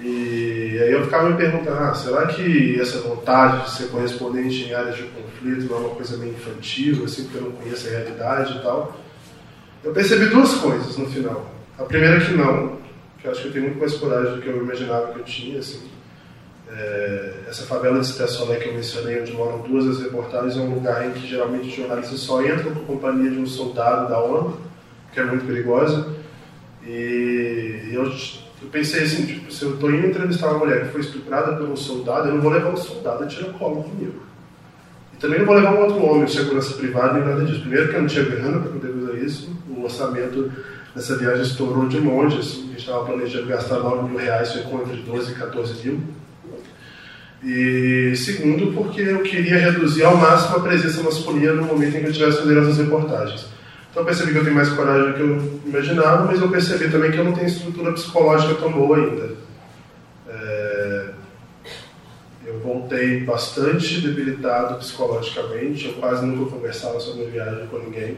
E aí eu ficava me perguntando, ah, será que essa vontade de ser correspondente em áreas de conflito não é uma coisa meio infantil, assim, porque eu não conheço a realidade e tal? Eu percebi duas coisas no final. A primeira que não, que eu acho que eu tenho muito mais coragem do que eu imaginava que eu tinha, assim. É, essa favela de Cité que eu mencionei, onde moram duas das reportagens, é um lugar em que geralmente os jornalistas só entram com companhia de um soldado da ONU, que é muito perigosa. E eu eu pensei assim, tipo, se eu estou indo entrevistar uma mulher que foi estuprada por um soldado, eu não vou levar um soldado a tirar colo comigo. E também não vou levar um outro homem, segurança privada, nem nada disso. Primeiro que eu não tinha grana para poder usar isso, o orçamento dessa viagem estourou de longe, assim, a gente estava planejando gastar 9 mil reais, foi com entre 12 e 14 mil. E segundo, porque eu queria reduzir ao máximo a presença masculina no momento em que eu estivesse fazendo essas reportagens. Então percebi que eu tenho mais coragem do que eu imaginava, mas eu percebi também que eu não tenho estrutura psicológica tão boa ainda. É... Eu voltei bastante debilitado psicologicamente, eu quase nunca conversava sobre a viagem com ninguém.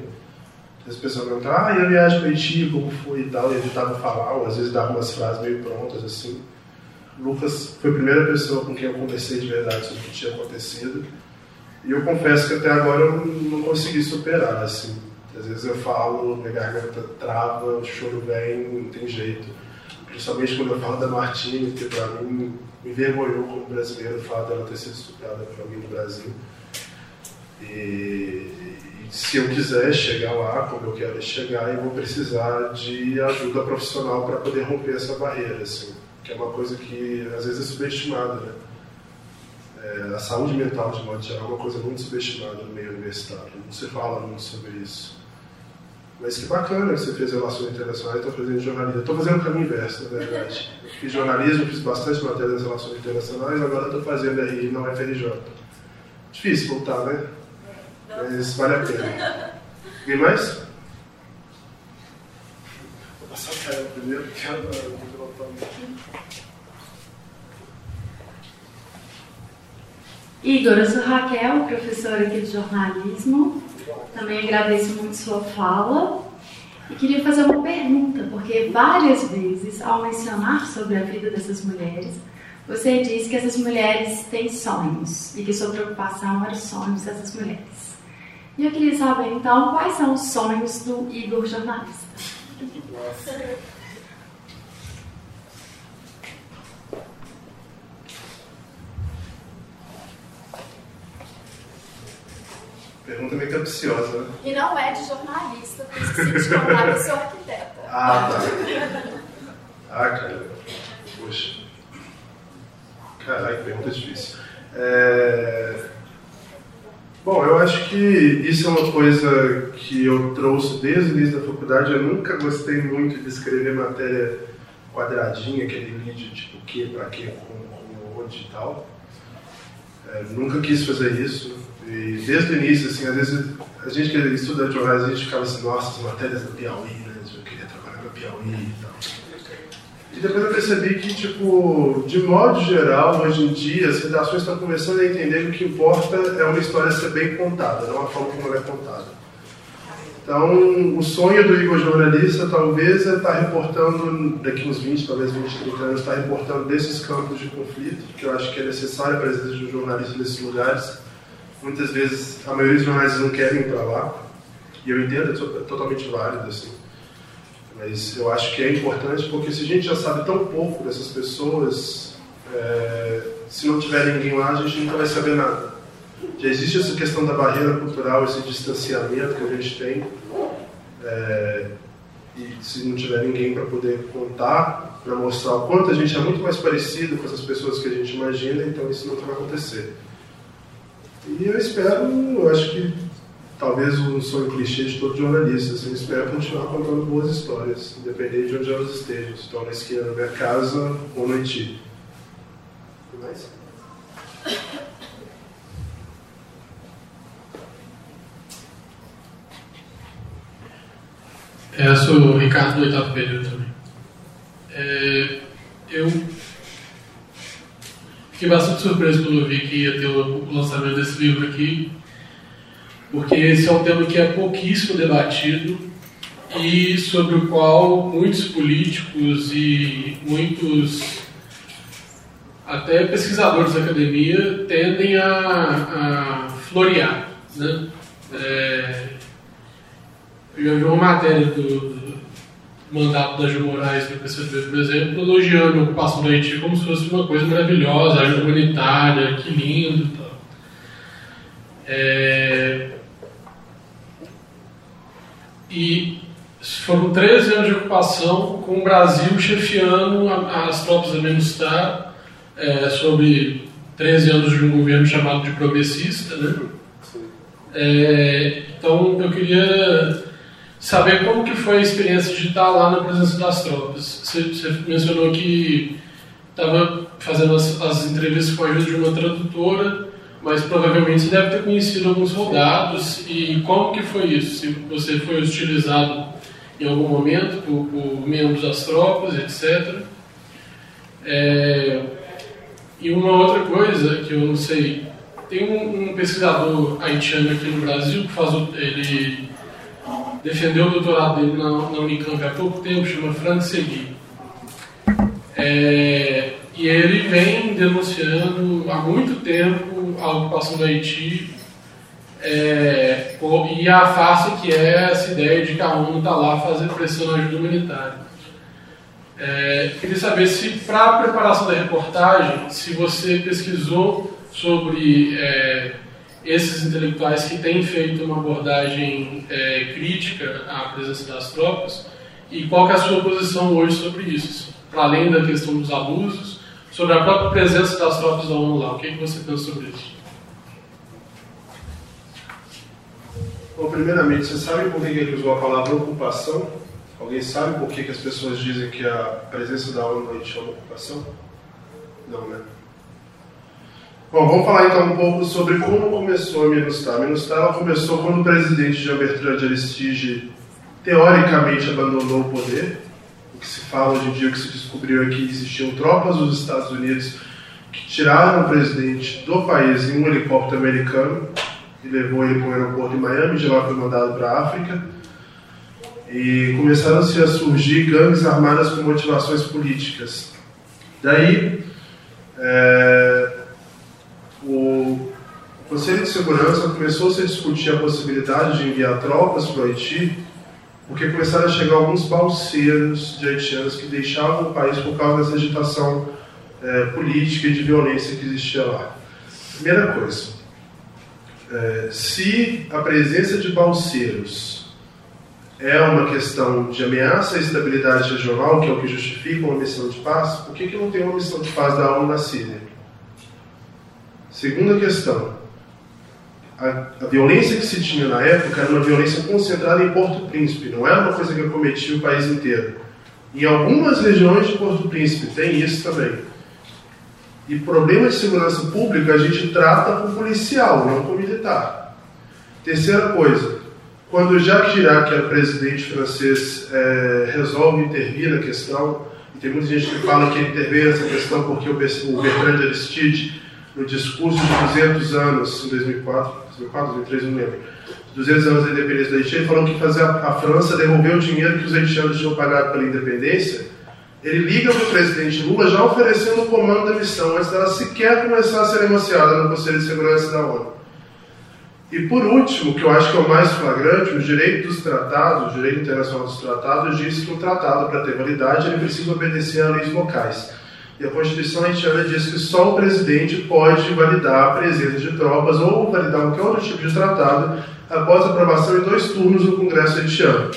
As pessoas perguntam, ah, e a viagem para Haiti, como foi e tal, e evitava falar, ou às vezes dava umas frases meio prontas assim. Lucas foi a primeira pessoa com quem eu conversei de verdade sobre o que tinha acontecido. E eu confesso que até agora eu não consegui superar, assim. Às vezes eu falo, minha garganta trava, o choro vem, não tem jeito. Principalmente quando eu falo da Martine, que para mim me envergonhou como brasileiro o fato dela ter sido estuprada por alguém do Brasil. E, e, se eu quiser chegar lá, como eu quero chegar, eu vou precisar de ajuda profissional para poder romper essa barreira, assim, que é uma coisa que às vezes é subestimada, né? É, a saúde mental, de modo geral, é uma coisa muito subestimada no meio universitário. Não se fala muito sobre isso. Mas que bacana você fez relações internacionais está fazendo jornalismo. Estou fazendo o caminho inverso, na verdade. Eu fiz jornalismo, fiz bastante matéria nas relações internacionais, agora estou fazendo RI na UFRJ. Difícil voltar, né? Mas vale a pena. Alguém mais? Vou passar a cara primeiro, porque eu Igor, eu sou Raquel, professora aqui de jornalismo. Também agradeço muito sua fala e queria fazer uma pergunta, porque várias vezes, ao mencionar sobre a vida dessas mulheres, você diz que essas mulheres têm sonhos e que sua preocupação era os sonhos dessas mulheres. E eu queria saber, então, quais são os sonhos do Igor jornalista? Pergunta meio capciosa, né? E não é de jornalista, por isso que se eu sou arquiteta. Ah, tá. [LAUGHS] Ah, cara. Poxa. Caralho, pergunta difícil. É... Bom, eu acho que isso é uma coisa que eu trouxe desde o início da faculdade. Eu nunca gostei muito de escrever matéria quadradinha, aquele vídeo tipo o que, pra quê, como, como, onde e tal. É, nunca quis fazer isso. E desde o início, assim, às vezes a gente que estuda jornais, a gente ficava assim, nossa, as matérias do Piauí, né? Eu queria trabalhar no Piauí e tal. E depois eu percebi que, tipo, de modo geral, hoje em dia, as redações estão começando a entender que o que importa é uma história ser bem contada, não a forma como ela é contada. Então, o sonho do Igor jornalista talvez é estar reportando, daqui uns 20, talvez 20, 30 anos, estar reportando desses campos de conflito, que eu acho que é necessário a presença de um jornalista nesses lugares Muitas vezes a maioria dos jornalistas não querem ir para lá, e eu entendo, é totalmente válido, assim. Mas eu acho que é importante porque se a gente já sabe tão pouco dessas pessoas, é, se não tiver ninguém lá, a gente nunca vai saber nada. Já existe essa questão da barreira cultural, esse distanciamento que a gente tem. É, e se não tiver ninguém para poder contar, para mostrar o quanto a gente é muito mais parecido com essas pessoas que a gente imagina, então isso nunca vai acontecer. E eu espero, eu acho que talvez o sonho clichê de todo jornalista, assim, eu espero continuar contando boas histórias, independente de onde elas estejam, se estão na esquina da minha casa ou no Haiti. Mais? É, eu sou o Ricardo do oitavo período também. É, eu Fiquei bastante surpreso quando vi que ia ter o lançamento desse livro aqui, porque esse é um tema que é pouquíssimo debatido e sobre o qual muitos políticos e muitos até pesquisadores da academia tendem a, a florear. Né? É, eu já vi uma matéria do mandato da Gil Moraes do PCB, por exemplo, elogiando a ocupação do Haiti como se fosse uma coisa maravilhosa, ajuda humanitária, que lindo. Tal. É, e foram 13 anos de ocupação com o Brasil chefiando as tropas da MINUSTAH é, sobre 13 anos de um governo chamado de progressista. Né? É, então eu queria saber como que foi a experiência de estar lá na presença das tropas. Você, você mencionou que estava fazendo as, as, entrevistas com a ajuda de uma tradutora, mas provavelmente você deve ter conhecido alguns soldados. E como que foi isso? Se você foi hostilizado em algum momento por, por membros das tropas, etc. É, e uma outra coisa que eu não sei, tem um, um pesquisador haitiano aqui no Brasil que faz ele defendeu o doutorado dele na, na Unicamp há pouco tempo, chama Frank Segui. É, e ele vem denunciando há muito tempo a ocupação do Haiti é, e a face que é essa ideia de que a ONU está lá fazendo pressão na ajuda humanitária. É, queria saber se, para a preparação da reportagem, se você pesquisou sobre é, esses intelectuais que têm feito uma abordagem é, crítica à presença das tropas e qual é a sua posição hoje sobre isso, para além da questão dos abusos, sobre a própria presença das tropas da ONU lá. O que, é que você pensa sobre isso? Bom, primeiramente, você sabe por que ele usou a palavra ocupação? Alguém sabe por que, que as pessoas dizem que a presença da ONU Haiti é uma ocupação? Não, né? Bom, vamos falar então um pouco sobre como começou a Minustah. A Minustah ela começou quando o presidente Jean Bertrand de Aristide teoricamente abandonou o poder. O que se fala hoje em dia, o que se descobriu é que existiam tropas dos Estados Unidos que tiraram o presidente do país em um helicóptero americano e levou ele para o aeroporto em Miami, de lá foi mandado para a África. E começaram-se a surgir gangues armadas com motivações políticas. Daí, é, o Conselho de Segurança começou -se a discutir a possibilidade de enviar tropas para o Haiti, porque começaram a chegar alguns balseiros de haitianos que deixavam o país por causa dessa agitação é, política e de violência que existia lá. Primeira coisa, é, se a presença de balseiros é uma questão de ameaça à estabilidade regional, que é o que justifica uma missão de paz, por que, que não tem uma missão de paz da ONU na Síria? Segunda questão, a, a, violência que se tinha na época era uma violência concentrada em Porto Príncipe, não era uma coisa que acometia o país inteiro. Em algumas regiões de Porto Príncipe tem isso também. E problema de segurança pública a gente trata com policial, não com militar. Terceira coisa, quando Jacques Chirac, que é presidente francês, é, resolve intervir na questão, e tem muita gente que fala que ele interveio nessa questão porque o Bertrand de Aristide, no discurso de 200 anos, em 2004, 2004, 2003, não lembro, 200 anos da independência da Haiti, ele falou que fazer a, França devolver o dinheiro que os haitianos tinham pagado pela independência ele liga para o presidente Lula já oferecendo o comando da missão, antes dela sequer começar a ser negociada no Conselho de Segurança da ONU. E por último, que eu acho que é o mais flagrante, o direito dos tratados, o direito internacional dos tratados, diz que um tratado, para ter validade, ele precisa obedecer a leis locais. E a Constituição haitiana diz que só o presidente pode validar a presença de tropas ou validar qualquer outro tipo de tratado após aprovação em dois turnos no Congresso haitiano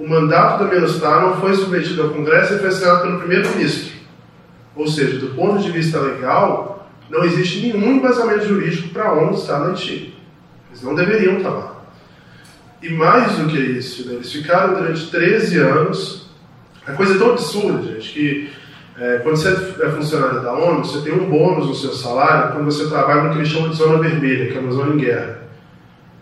o mandato da Minustah não foi submetido ao Congresso e foi assinado pelo primeiro-ministro. Ou seja, do ponto de vista legal, não existe nenhum embasamento jurídico para a ONU estar no Haiti. Eles não deveriam estar lá. E mais do que isso, né, eles ficaram durante 13 anos. A coisa é tão absurda, gente, que é, quando você é funcionário da ONU, você tem um bônus no seu salário quando você trabalha no que eles chamam de zona vermelha, que é uma zona em guerra.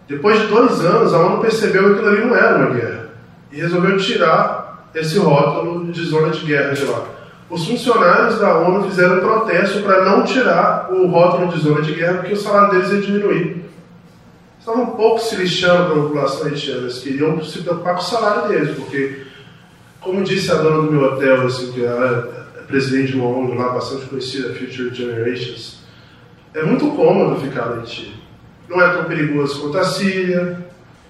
Depois de dois anos, a ONU percebeu que aquilo ali não era uma guerra e resolveu tirar esse rótulo de zona de guerra de lá. Os funcionários da ONU fizeram um protesto para não tirar o rótulo de zona de guerra porque o salário deles ia diminuir. Estavam um pouco se lixando para a população haitiana, eles queriam se preocupar com o salário deles, porque, como disse a dona do meu hotel, assim, que ela presidente de uma ONG lá bastante conhecida, Future Generations, é muito cômodo ficar no Haiti. Não é tão perigoso quanto a Síria,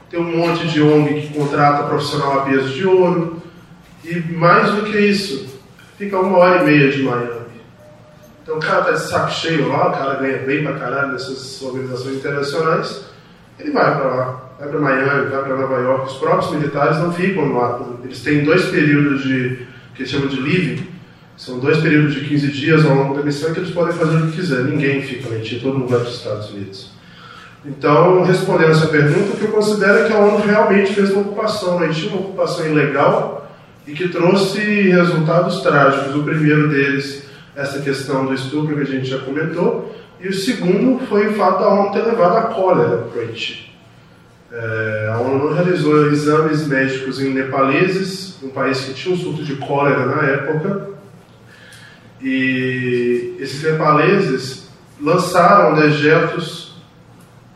tem um monte de ONG que contrata profissional a peso de ouro, e mais do que isso, fica uma hora e meia de Miami. Então o cara tá de saco cheio lá, o cara ganha bem pra caralho nessas organizações internacionais, ele vai para lá, vai para Miami, vai para Nova York. Os próprios militares não ficam lá. Eles têm dois períodos de que eles chamam de living, são dois períodos de 15 dias ao longo da missão que eles podem fazer o que quiser. Ninguém fica Haiti, todo mundo vai para os Estados Unidos. Então, respondendo essa pergunta, o que eu considero é que a ONU realmente fez uma ocupação na Haiti, uma ocupação ilegal e que trouxe resultados trágicos. O primeiro deles, essa questão do estupro que a gente já comentou, e o segundo foi o fato da ONU ter levado a cólera para o Haiti. É, a ONU realizou exames médicos em nepaleses, um país que tinha um surto de cólera na época, e esses nepaleses lançaram dejetos,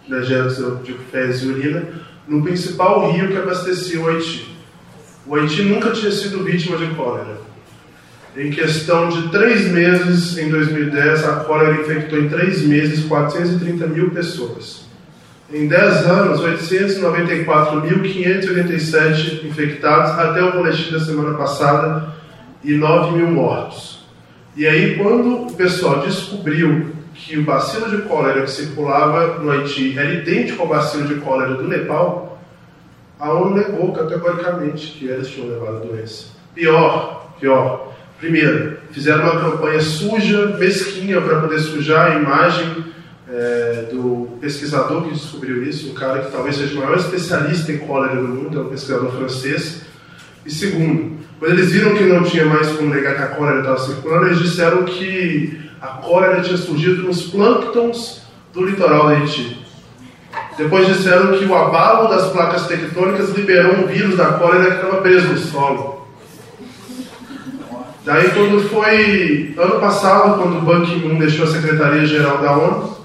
dejetos de fezes e urina, no principal rio que abastecia o Haiti. O Haiti nunca tinha sido vítima de cólera. Em questão de três meses, em 2010, a cólera infectou em três meses 430 mil pessoas. Em 10 anos, 894.587 infectados até o boletim da semana passada e 9 mil mortos. E aí, quando o pessoal descobriu que o bacilo de cólera que circulava no Haiti era idêntico ao bacilo de cólera do Nepal, a ONU negou categoricamente que eles tinham levado a doença. Pior, pior, Primeiro, fizeram uma campanha suja, mesquinha, para poder sujar a imagem é, do pesquisador que descobriu isso, um cara que talvez seja o maior especialista em cólera do mundo, é um pesquisador francês. E segundo, quando eles viram que não tinha mais como negar que a cólera estava circulando, eles disseram que a cólera tinha surgido nos plânctons do litoral da Haiti. Depois disseram que o abalo das placas tectônicas liberou um vírus da cólera que estava preso no solo. Daí, quando foi ano passado, quando o Ban Ki-moon deixou a Secretaria-Geral da ONU,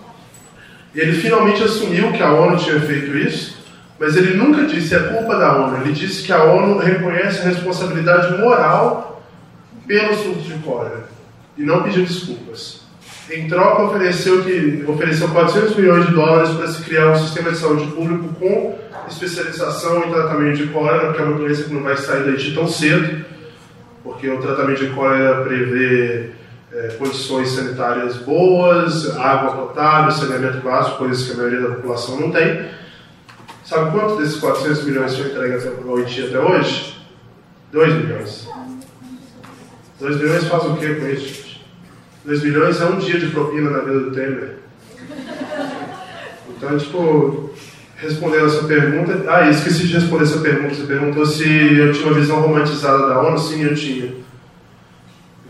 ele finalmente assumiu que a ONU tinha feito isso, mas ele nunca disse é culpa da ONU. Ele disse que a ONU reconhece a responsabilidade moral pelo surto de cólera e não pediu desculpas. Em troca, ofereceu, que, ofereceu 400 milhões de dólares para se criar um sistema de saúde público com especialização em tratamento de cólera, que é uma doença que não vai sair da Haiti tão cedo porque o tratamento de cólera prevê é, condições sanitárias boas, água potável, saneamento básico, coisas que a maioria da população não tem. Sabe quanto desses 400 milhões foi entregue ao Haiti até hoje? 2 milhões. 2 milhões faz o que com isso? 2 milhões é um dia de propina na vida do Temer. Então, tipo, respondendo essa pergunta. Ah, esqueci de responder essa pergunta. Você perguntou se eu tinha uma visão romantizada da ONU. Sim, eu tinha.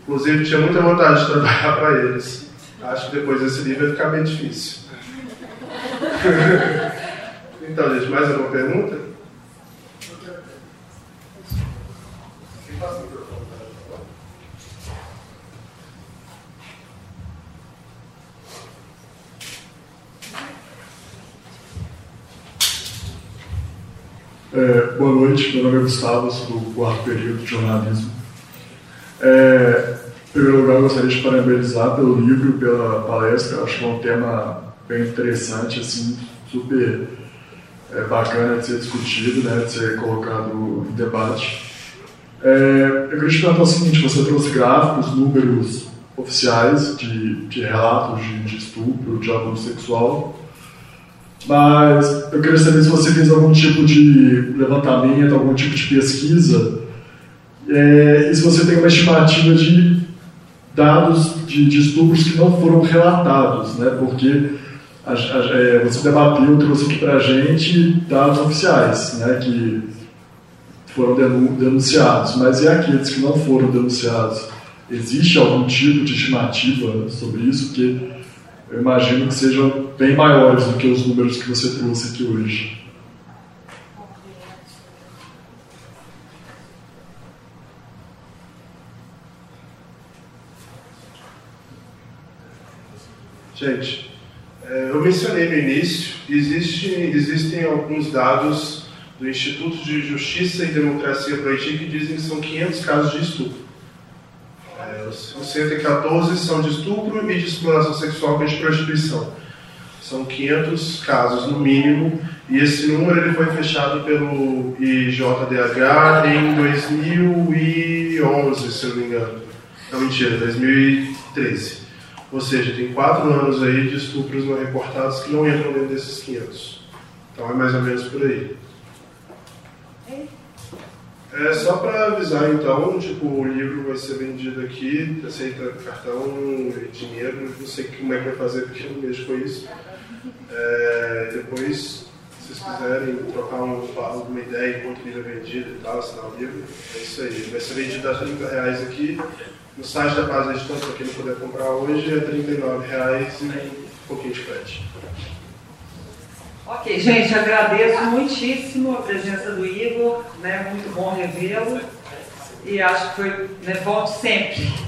Inclusive, tinha muita vontade de trabalhar para eles. Acho que depois desse livro vai ficar bem difícil. [LAUGHS] então, gente, mais alguma pergunta? É, boa noite, meu nome é Gustavo, sou do quarto período de jornalismo. É, em primeiro lugar, gostaria de parabenizar pelo livro, pela palestra. Acho que é um tema bem interessante, assim, super é, bacana de ser discutido, né, de ser colocado em debate. É, eu queria te perguntar o seguinte: você trouxe gráficos, números oficiais de, de relatos de, de estupro, de abuso sexual. Mas eu queria saber se você fez algum tipo de levantamento, algum tipo de pesquisa, é, e se você tem uma estimativa de dados de, de estupros que não foram relatados, né? Porque a, a, você debateu, trouxe aqui para a gente dados oficiais, né? Que foram denunciados, mas e aqueles que não foram denunciados? Existe algum tipo de estimativa sobre isso? Porque eu imagino que sejam bem maiores do que os números que você trouxe aqui hoje. Gente, eu mencionei no início, existe, existem alguns dados do Instituto de Justiça e Democracia para o Haiti que dizem que são 500 casos de estupro. É, os 114 são de estupro e de exploração sexual e de prostituição. São 500 casos no mínimo e esse número ele foi fechado pelo IJDH em 2011, se eu não me engano. Não, mentira, 2013. Ou seja, tem quatro anos aí de estupros não reportados que não entram dentro desses 500. Então é mais ou menos por aí. É só para avisar então, tipo, o livro vai ser vendido aqui, aceita cartão dinheiro, não sei como é que vai fazer porque eu não mexo com isso. É, depois, vocês quiserem trocar um, alguma ideia enquanto livro é vendido e tal, assinar o livro, é isso aí. Vai ser vendido a 30 reais aqui. No site da Paz Editora, para quem não puder comprar hoje, é 39 reais e um pouquinho de frete. Ok, gente, agradeço muitíssimo a presença do Igor, né? muito bom revê-lo e acho que foi né, volte sempre.